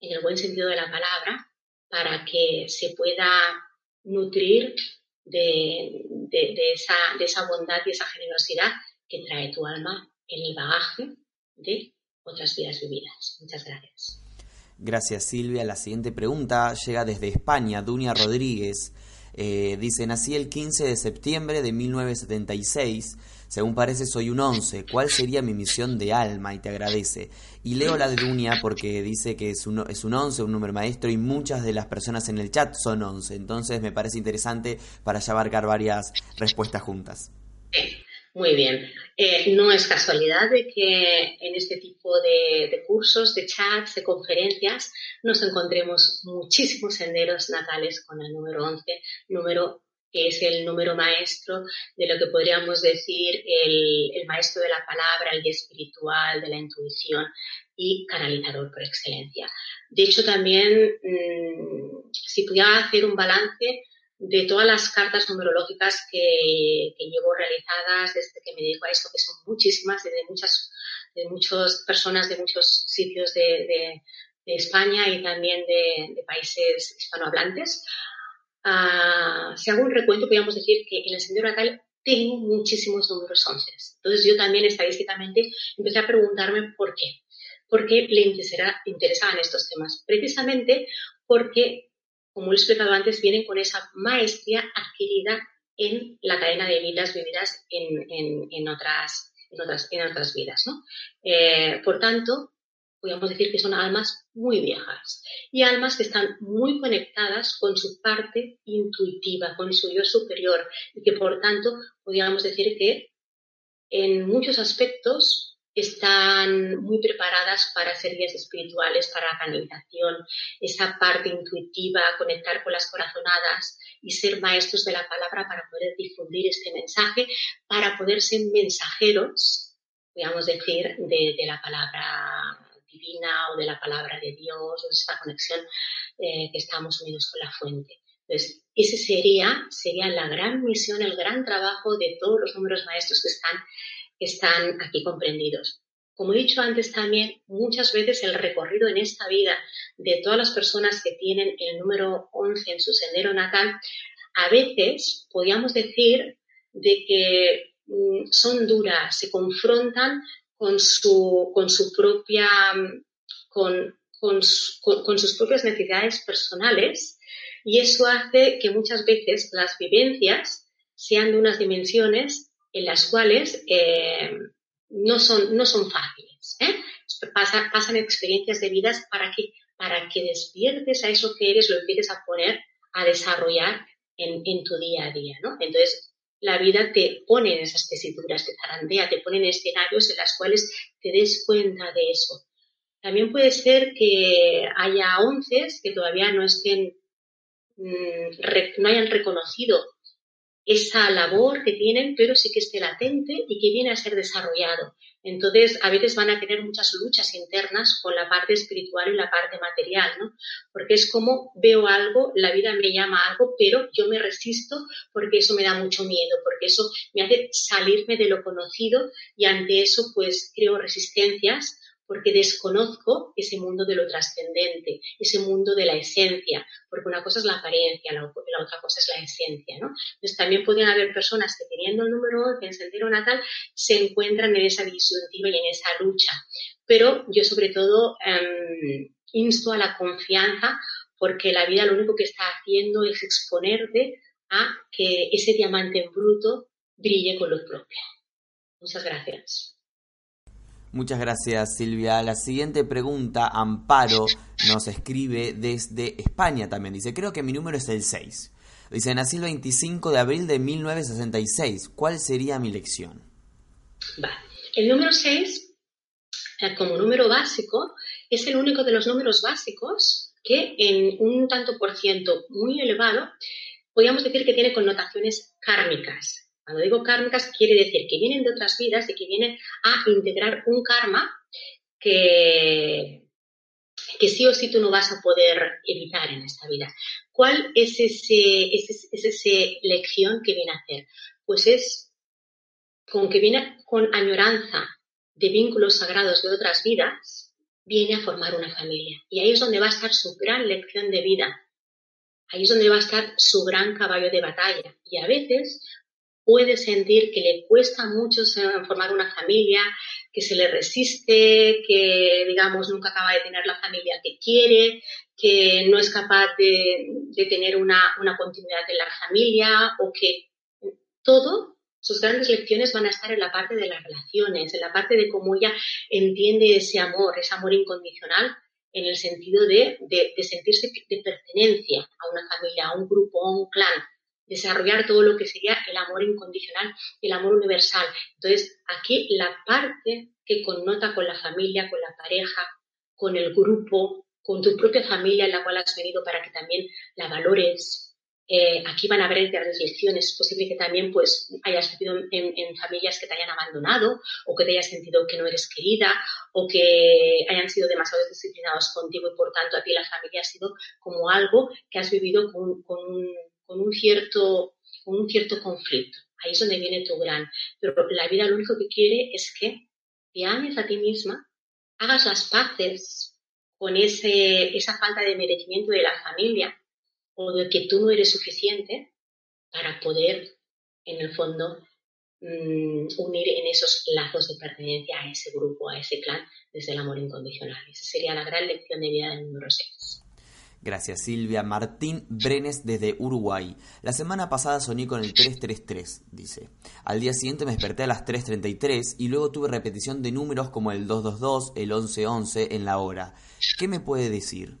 en el buen sentido de la palabra, para que se pueda nutrir de, esa, de esa bondad y esa generosidad que trae tu alma en el bagaje de otras vidas vividas. Muchas gracias. Gracias Silvia. La siguiente pregunta llega desde España, Dunia Rodríguez. Eh, dice, nací el 15 de septiembre de 1976 según parece soy un once. ¿Cuál sería mi misión de alma? Y te agradece. Y leo la de Dunia porque dice que es un, es un once, un número maestro, y muchas de las personas en el chat son once. Entonces me parece interesante para ya abarcar varias respuestas juntas. Muy bien. Eh, no es casualidad de que en este tipo de, de, cursos, de chats, de conferencias, nos encontremos muchísimos senderos natales con el número 11, número que es el número maestro de lo que podríamos decir el, maestro de la palabra, el espiritual, de la intuición y canalizador por excelencia. De hecho, también, mm, si pudiera hacer un balance de todas las cartas numerológicas que, llevo realizadas desde que me dedico a esto, que son muchísimas, de muchas, de muchas personas de muchos sitios de, España y también de países hispanohablantes, Ah, si hago un recuento, podríamos decir que en el sendero natal tengo muchísimos números 11. Entonces yo también estadísticamente empecé a preguntarme por qué. ¿Por qué le interesaban estos temas? Precisamente porque, como he explicado antes, vienen con esa maestría adquirida en la cadena de vidas vividas en, otras, en otras, vidas. ¿no? Eh, por tanto, podríamos decir que son almas muy viejas y almas que están muy conectadas con su parte intuitiva, con su yo superior y que por tanto podríamos decir que en muchos aspectos están muy preparadas para ser guías espirituales, para canalización, esa parte intuitiva, conectar con las corazonadas y ser maestros de la palabra para poder difundir este mensaje, para poder ser mensajeros, podríamos decir, de, de la palabra divina o de la palabra de Dios, o de esta conexión eh, que estamos unidos con la fuente. Entonces, ese sería, sería la gran misión, el gran trabajo de todos los números maestros que están, que están aquí comprendidos. Como he dicho antes también, muchas veces el recorrido en esta vida de todas las personas que tienen el número 11 en su sendero natal, a veces podríamos decir de que mm, son duras, se confrontan con su, con su propia, con, con, sus propias necesidades personales y eso hace que muchas veces las vivencias sean de unas dimensiones en las cuales eh, no, son, no son fáciles. ¿eh? pasan experiencias de vidas para que, para que despiertes a eso que eres, lo empieces a poner, a desarrollar en, en tu día a día. ¿no? Entonces, la vida te pone en esas tesituras, te zarandea, te pone en escenarios en los cuales te des cuenta de eso. También puede ser que haya once que todavía no estén, mm, no hayan reconocido esa labor que tienen, pero sí que esté latente y que viene a ser desarrollado. Entonces, a veces van a tener muchas luchas internas con la parte espiritual y la parte material, ¿no? Porque es como veo algo, la vida me llama algo, pero yo me resisto porque eso me da mucho miedo, porque eso me hace salirme de lo conocido y ante eso pues creo resistencias porque desconozco ese mundo de lo trascendente, ese mundo de la esencia, porque una cosa es la apariencia, la, otra cosa es la esencia, ¿no? Entonces también pueden haber personas que teniendo el número 11 en sentido natal se encuentran en esa disyuntiva y en esa lucha. Pero yo sobre todo em, insto a la confianza porque la vida lo único que está haciendo es exponerte a que ese diamante en bruto brille con luz propia. Muchas gracias. Muchas gracias Silvia. La siguiente pregunta, Amparo nos escribe desde España también. Dice, creo que mi número es el 6. Dice, nací el 25 de abril de 1966. ¿Cuál sería mi lección? El número 6, eh, como número básico, es el único de los números básicos que en un tanto por ciento muy elevado, podríamos decir que tiene connotaciones kármicas. Cuando digo kármicas, quiere decir que vienen de otras vidas y que vienen a integrar un karma que, que sí o sí tú no vas a poder evitar en esta vida. ¿Cuál es ese, ese, ese lección que viene a hacer? Pues es con que viene con añoranza de vínculos sagrados de otras vidas, viene a formar una familia. Y ahí es donde va a estar su gran lección de vida. Ahí es donde va a estar su gran caballo de batalla. Y a veces puede sentir que le cuesta mucho formar una familia, que se le resiste, que, digamos, nunca acaba de tener la familia que quiere, que no es capaz de, tener una, una, continuidad en la familia o que todo, sus grandes lecciones van a estar en la parte de las relaciones, en la parte de cómo ella entiende ese amor, ese amor incondicional en el sentido de, de, de sentirse de pertenencia a una familia, a un grupo, a un clan desarrollar todo lo que sería el amor incondicional, el amor universal. Entonces, aquí la parte que connota con la familia, con la pareja, con el grupo, con tu propia familia en la cual has venido para que también la valores. Eh, aquí van a haber grandes lecciones. Es posible que también pues, hayas vivido en, familias que te hayan abandonado o que te hayas sentido que no eres querida o que hayan sido demasiado disciplinados contigo y por tanto a ti la familia ha sido como algo que has vivido con, con un con un cierto, un cierto conflicto. Ahí es donde viene tu gran. Pero la vida lo único que quiere es que te ames a ti misma, hagas las paces con ese, esa falta de merecimiento de la familia o de que tú no eres suficiente para poder, en el fondo, mm, unir en esos lazos de pertenencia a ese grupo, a ese clan, desde el amor incondicional. Esa sería la gran lección de vida del número 6. Gracias Silvia. Martín Brenes desde Uruguay. La semana pasada soñé con el 333, dice. Al día siguiente me desperté a las 3.33 y luego tuve repetición de números como el 222, el 1111 en la hora. ¿Qué me puede decir?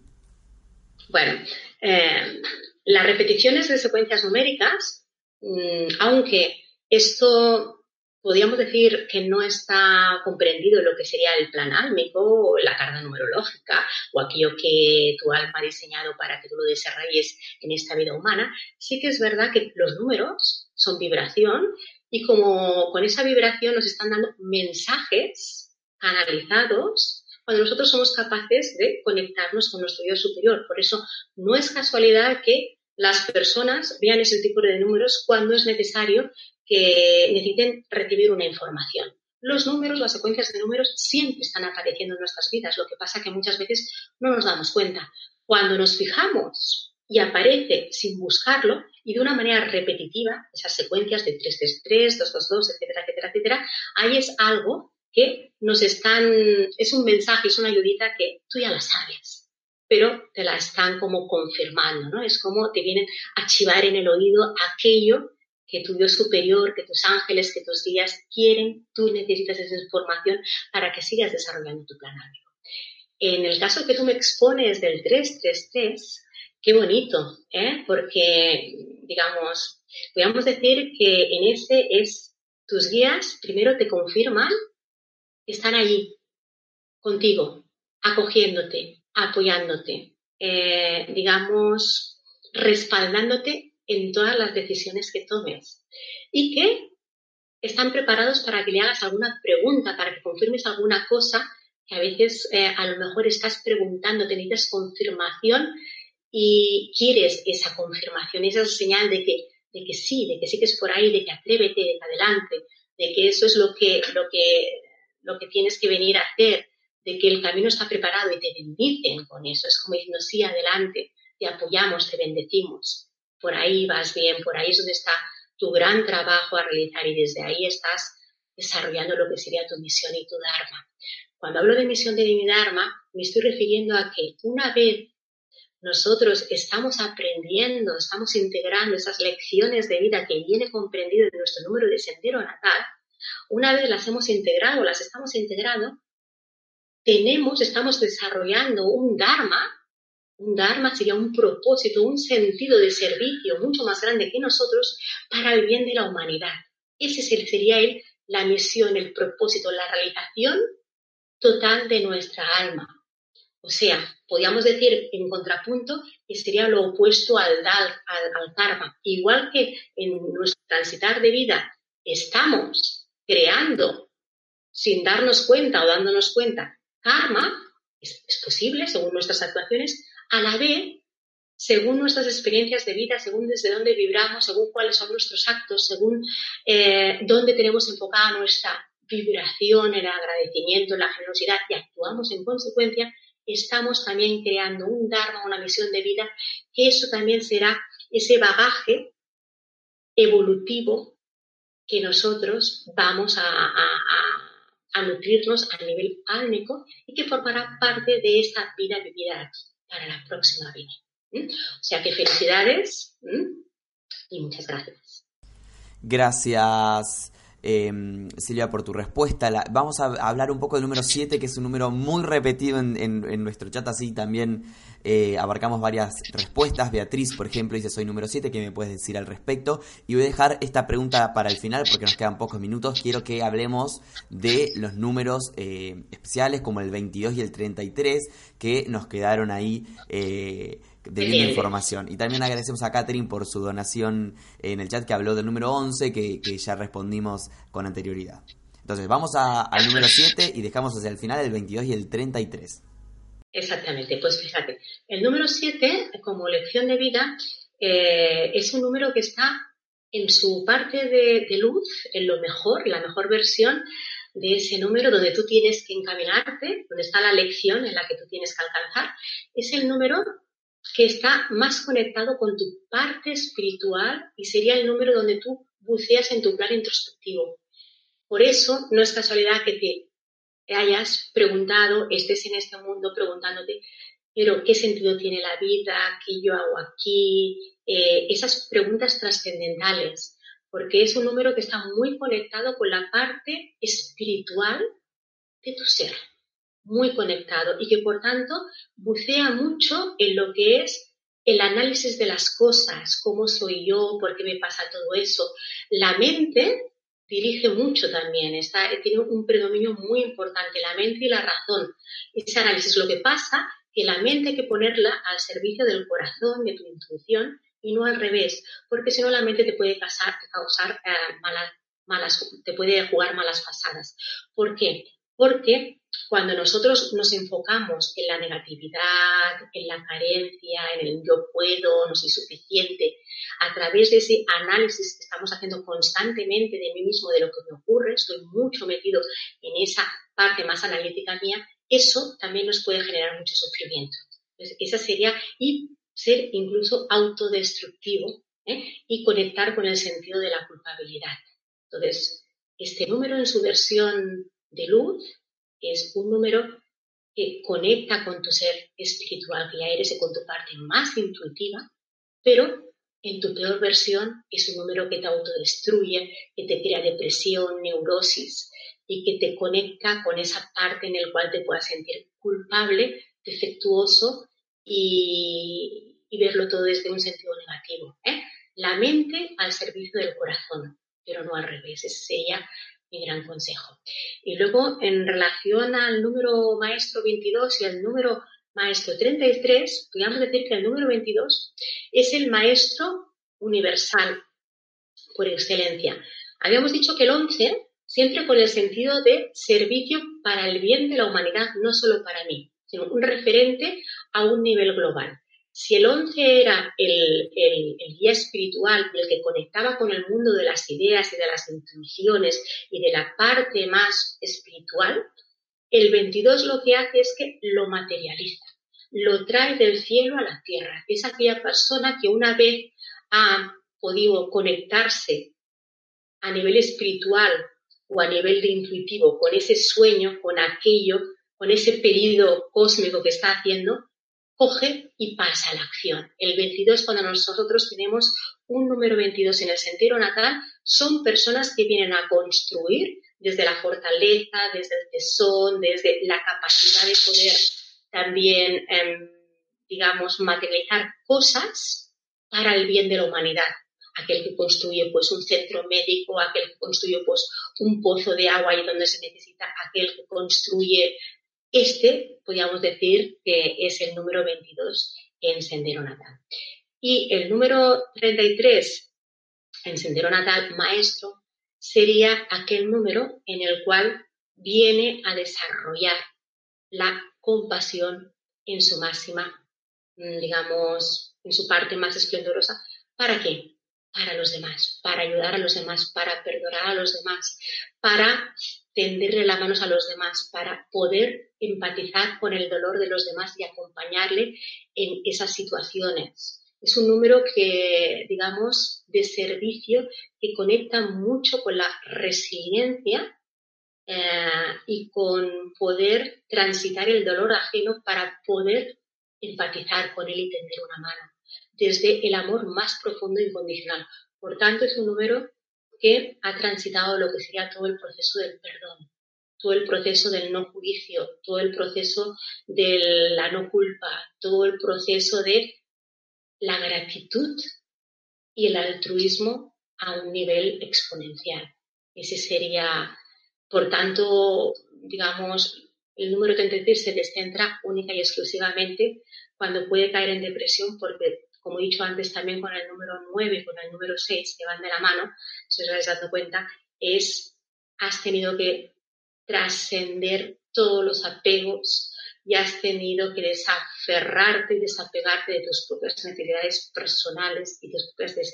Bueno, eh, las repeticiones de secuencias numéricas, mm, aunque esto podríamos decir que no está comprendido lo que sería el plan álmico, la carga numerológica o aquello que tu alma ha diseñado para que tú lo desarrolles en esta vida humana, sí que es verdad que los números son vibración y como con esa vibración nos están dando mensajes canalizados cuando nosotros somos capaces de conectarnos con nuestro yo superior. Por eso no es casualidad que las personas vean ese tipo de números cuando es necesario que necesiten recibir una información. Los números, las secuencias de números siempre están apareciendo en nuestras vidas, lo que pasa que muchas veces no nos damos cuenta. Cuando nos fijamos y aparece sin buscarlo y de una manera repetitiva, esas secuencias de 333, 222, etcétera, etcétera, etcétera, ahí es algo que nos están, es un mensaje, es una ayudita que tú ya la sabes, pero te la están como confirmando, ¿no? Es como te vienen a chivar en el oído aquello que tu Dios superior, que tus ángeles, que tus guías quieren, tú necesitas esa información para que sigas desarrollando tu plan. En el caso que tú me expones del 333, qué bonito, ¿eh? porque, digamos, podríamos decir que en ese es tus guías primero te confirman que están allí, contigo, acogiéndote, apoyándote, eh, digamos, respaldándote en todas las decisiones que tomes y que están preparados para que le hagas alguna pregunta, para que confirmes alguna cosa que a veces eh, a lo mejor estás preguntando, te necesitas confirmación y quieres esa confirmación, esa señal de que, de que sí, de que sí que es por ahí, de que atrévete, de que adelante, de que eso es lo que, lo que, lo que tienes que venir a hacer, de que el camino está preparado y te bendicen con eso. Es como diciendo, sí, adelante, te apoyamos, te bendecimos. Por ahí vas bien, por ahí es donde está tu gran trabajo a realizar y desde ahí estás desarrollando lo que sería tu misión y tu Dharma. Cuando hablo de misión de mi Dharma, me estoy refiriendo a que una vez nosotros estamos aprendiendo, estamos integrando esas lecciones de vida que viene comprendido en nuestro número de sendero natal, una vez las hemos integrado, las estamos integrando, tenemos, estamos desarrollando un Dharma, un Dharma sería un propósito, un sentido de servicio mucho más grande que nosotros para el bien de la humanidad. Ese sería el, la misión, el propósito, la realización total de nuestra alma. O sea, podríamos decir en contrapunto que sería lo opuesto al, al, al karma. Igual que en nuestro transitar de vida estamos creando sin darnos cuenta o dándonos cuenta karma, es, posible según nuestras actuaciones, a la vez, según nuestras experiencias de vida, según desde dónde vibramos, según cuáles son nuestros actos, según eh, dónde tenemos enfocada nuestra vibración, el agradecimiento, la generosidad y actuamos en consecuencia, estamos también creando un Dharma, una misión de vida, que eso también será ese bagaje evolutivo que nosotros vamos a nutrirnos a nivel álmico y que formará parte de esta vida vivida aquí para la próxima vida. O sea que felicidades y muchas gracias. Gracias. Em, Silvia, por tu respuesta. vamos a hablar un poco del número 7, que es un número muy repetido en, nuestro chat, así también eh, abarcamos varias respuestas. Beatriz, por ejemplo, dice soy número 7, ¿qué me puedes decir al respecto? Y voy a dejar esta pregunta para el final porque nos quedan pocos minutos. Quiero que hablemos de los números eh, especiales como el 22 y el 33 que nos quedaron ahí. Eh, de bien información. Y también agradecemos a Catherine por su donación en el chat que habló del número 11 que, ya respondimos con anterioridad. Entonces, vamos al número 7 y dejamos hacia el final el 22 y el 33. Exactamente, pues fíjate, el número 7 como lección de vida eh, es un número que está en su parte de, de, luz, en lo mejor, la mejor versión de ese número donde tú tienes que encaminarte, donde está la lección en la que tú tienes que alcanzar. Es el número que está más conectado con tu parte espiritual y sería el número donde tú buceas en tu plan introspectivo. Por eso no es casualidad que te hayas preguntado, estés en este mundo preguntándote, pero ¿qué sentido tiene la vida? ¿Qué yo hago aquí? Eh, esas preguntas trascendentales, porque es un número que está muy conectado con la parte espiritual de tu ser muy conectado y que por tanto bucea mucho en lo que es el análisis de las cosas, cómo soy yo, por qué me pasa todo eso. La mente dirige mucho también, está, tiene un predominio muy importante, la mente y la razón. Ese análisis, lo que pasa que la mente hay que ponerla al servicio del corazón, de tu intuición, y no al revés, porque si no la mente te puede causar, eh, malas, malas, te puede jugar malas pasadas. ¿Por qué? Porque cuando nosotros nos enfocamos en la negatividad, en la carencia, en el yo puedo, no soy suficiente, a través de ese análisis que estamos haciendo constantemente de mí mismo, de lo que me ocurre, estoy mucho metido en esa parte más analítica mía, eso también nos puede generar mucho sufrimiento. esa sería, y ser incluso autodestructivo ¿eh? y conectar con el sentido de la culpabilidad. Entonces, este número en su versión de luz es un número que conecta con tu ser espiritual que ya eres con tu parte más intuitiva, pero en tu peor versión es un número que te autodestruye, que te crea depresión, neurosis y que te conecta con esa parte en la cual te puedas sentir culpable, defectuoso y, verlo todo desde un sentido negativo. ¿eh? La mente al servicio del corazón, pero no al revés. Ese sería mi gran consejo. Y luego, en relación al número maestro 22 y al número maestro 33, podríamos decir que el número 22 es el maestro universal por excelencia. Habíamos dicho que el 11 siempre con el sentido de servicio para el bien de la humanidad, no solo para mí, sino un referente a un nivel global. Si el 11 era el, guía espiritual, el que conectaba con el mundo de las ideas y de las intuiciones y de la parte más espiritual, el 22 lo que hace es que lo materializa, lo trae del cielo a la tierra. Es aquella persona que una vez ha podido conectarse a nivel espiritual o a nivel de intuitivo con ese sueño, con aquello, con ese pedido cósmico que está haciendo, coge y pasa a la acción. El 22, cuando nosotros tenemos un número 22 en el sentido natal, son personas que vienen a construir desde la fortaleza, desde el tesón, desde la capacidad de poder también, em, digamos, materializar cosas para el bien de la humanidad aquel que construye pues un centro médico, aquel que construye pues un pozo de agua y donde se necesita, aquel que construye este, podríamos decir que es el número 22 en Sendero Natal. Y el número 33 en Sendero Natal, maestro, sería aquel número en el cual viene a desarrollar la compasión en su máxima, mm, digamos, en su parte más esplendorosa. ¿Para qué? para los demás, para ayudar a los demás, para perdonar a los demás, para tenderle las manos a los demás, para poder empatizar con el dolor de los demás y acompañarle en esas situaciones. Es un número que, digamos, de servicio que conecta mucho con la resiliencia eh, y con poder transitar el dolor ajeno para poder empatizar con él y tender una mano desde el amor más profundo e incondicional. Por tanto, es un número que ha transitado lo que sería todo el proceso del perdón, todo el proceso del no juicio, todo el proceso de la no culpa, todo el proceso de la gratitud y el altruismo a un nivel exponencial. Ese sería, por tanto, digamos, el número 33 se descentra única y exclusivamente cuando puede caer en depresión porque como he dicho antes también con el número 9 y con el número 6 que van de la mano, si os habéis dado cuenta, es has tenido que trascender todos los apegos y has tenido que desaferrarte y desapegarte de tus propias necesidades personales y tus propias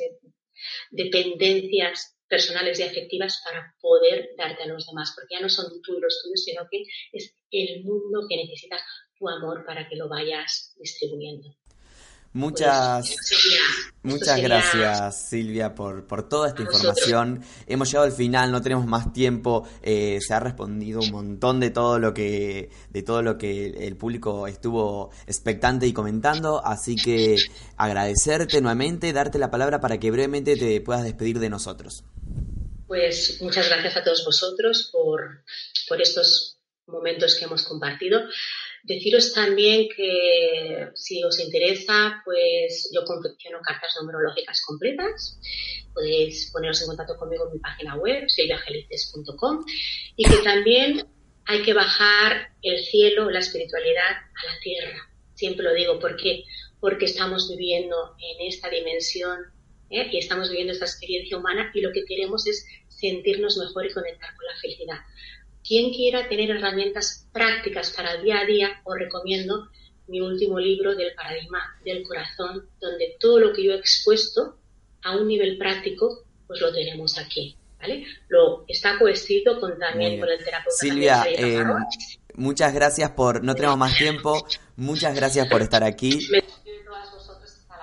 dependencias personales y afectivas para poder darte a los demás, porque ya no son tú y los tuyos, sino que es el mundo que necesita tu amor para que lo vayas distribuyendo. Muchas, muchas gracias Silvia por, por toda esta información. Hemos llegado al final, no tenemos más tiempo. Eh, se ha respondido un montón de todo lo que de todo lo que el público estuvo expectante y comentando. Así que agradecerte nuevamente, darte la palabra para que brevemente te puedas despedir de nosotros. Pues muchas gracias a todos vosotros por, por estos momentos que hemos compartido. Deciros también que si os interesa, pues yo confecciono cartas numerológicas completas. Podéis poneros en contacto conmigo en mi página web, silviagelices.com, y que también hay que bajar el cielo, la espiritualidad a la tierra. Siempre lo digo, ¿por qué? Porque estamos viviendo en esta dimensión ¿eh? y estamos viviendo esta experiencia humana y lo que queremos es sentirnos mejor y conectar con la felicidad. Quien quiera tener herramientas prácticas para el día a día, os recomiendo mi último libro del paradigma del corazón, donde todo lo que yo he expuesto a un nivel práctico, pues lo tenemos aquí. ¿Vale? Lo está coescrito con también con el terapeuta. Silvia, eh, muchas gracias por, no tenemos más tiempo, muchas gracias por estar aquí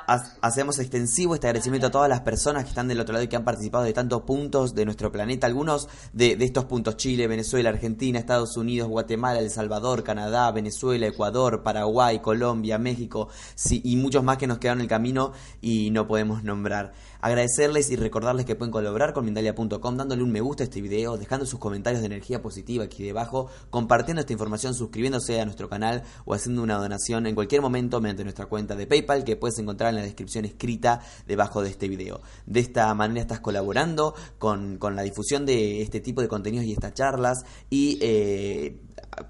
hacemos extensivo este agradecimiento a todas las personas que están del otro lado y que han participado de tantos puntos de nuestro planeta. Algunos de, estos puntos, Chile, Venezuela, Argentina, Estados Unidos, Guatemala, El Salvador, Canadá, Venezuela, Ecuador, Paraguay, Colombia, México y muchos más que nos quedaron en el camino y no podemos nombrar. Agradecerles y recordarles que pueden colaborar con Mindalia.com dándole un me gusta a este video, dejando sus comentarios de energía positiva aquí debajo, compartiendo esta información, suscribiéndose a nuestro canal o haciendo una donación en cualquier momento mediante nuestra cuenta de PayPal que puedes encontrar en la descripción escrita debajo de este video. De esta manera estás colaborando con, la difusión de este tipo de contenidos y estas charlas y... Eh,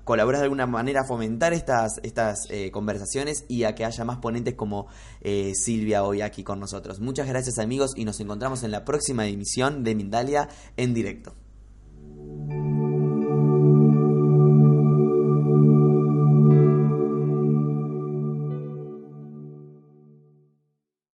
colaborar de alguna manera a fomentar estas, estas eh, conversaciones y a que haya más ponentes como eh, Silvia hoy aquí con nosotros. Muchas gracias amigos y nos encontramos en la próxima emisión de Mindalia en directo.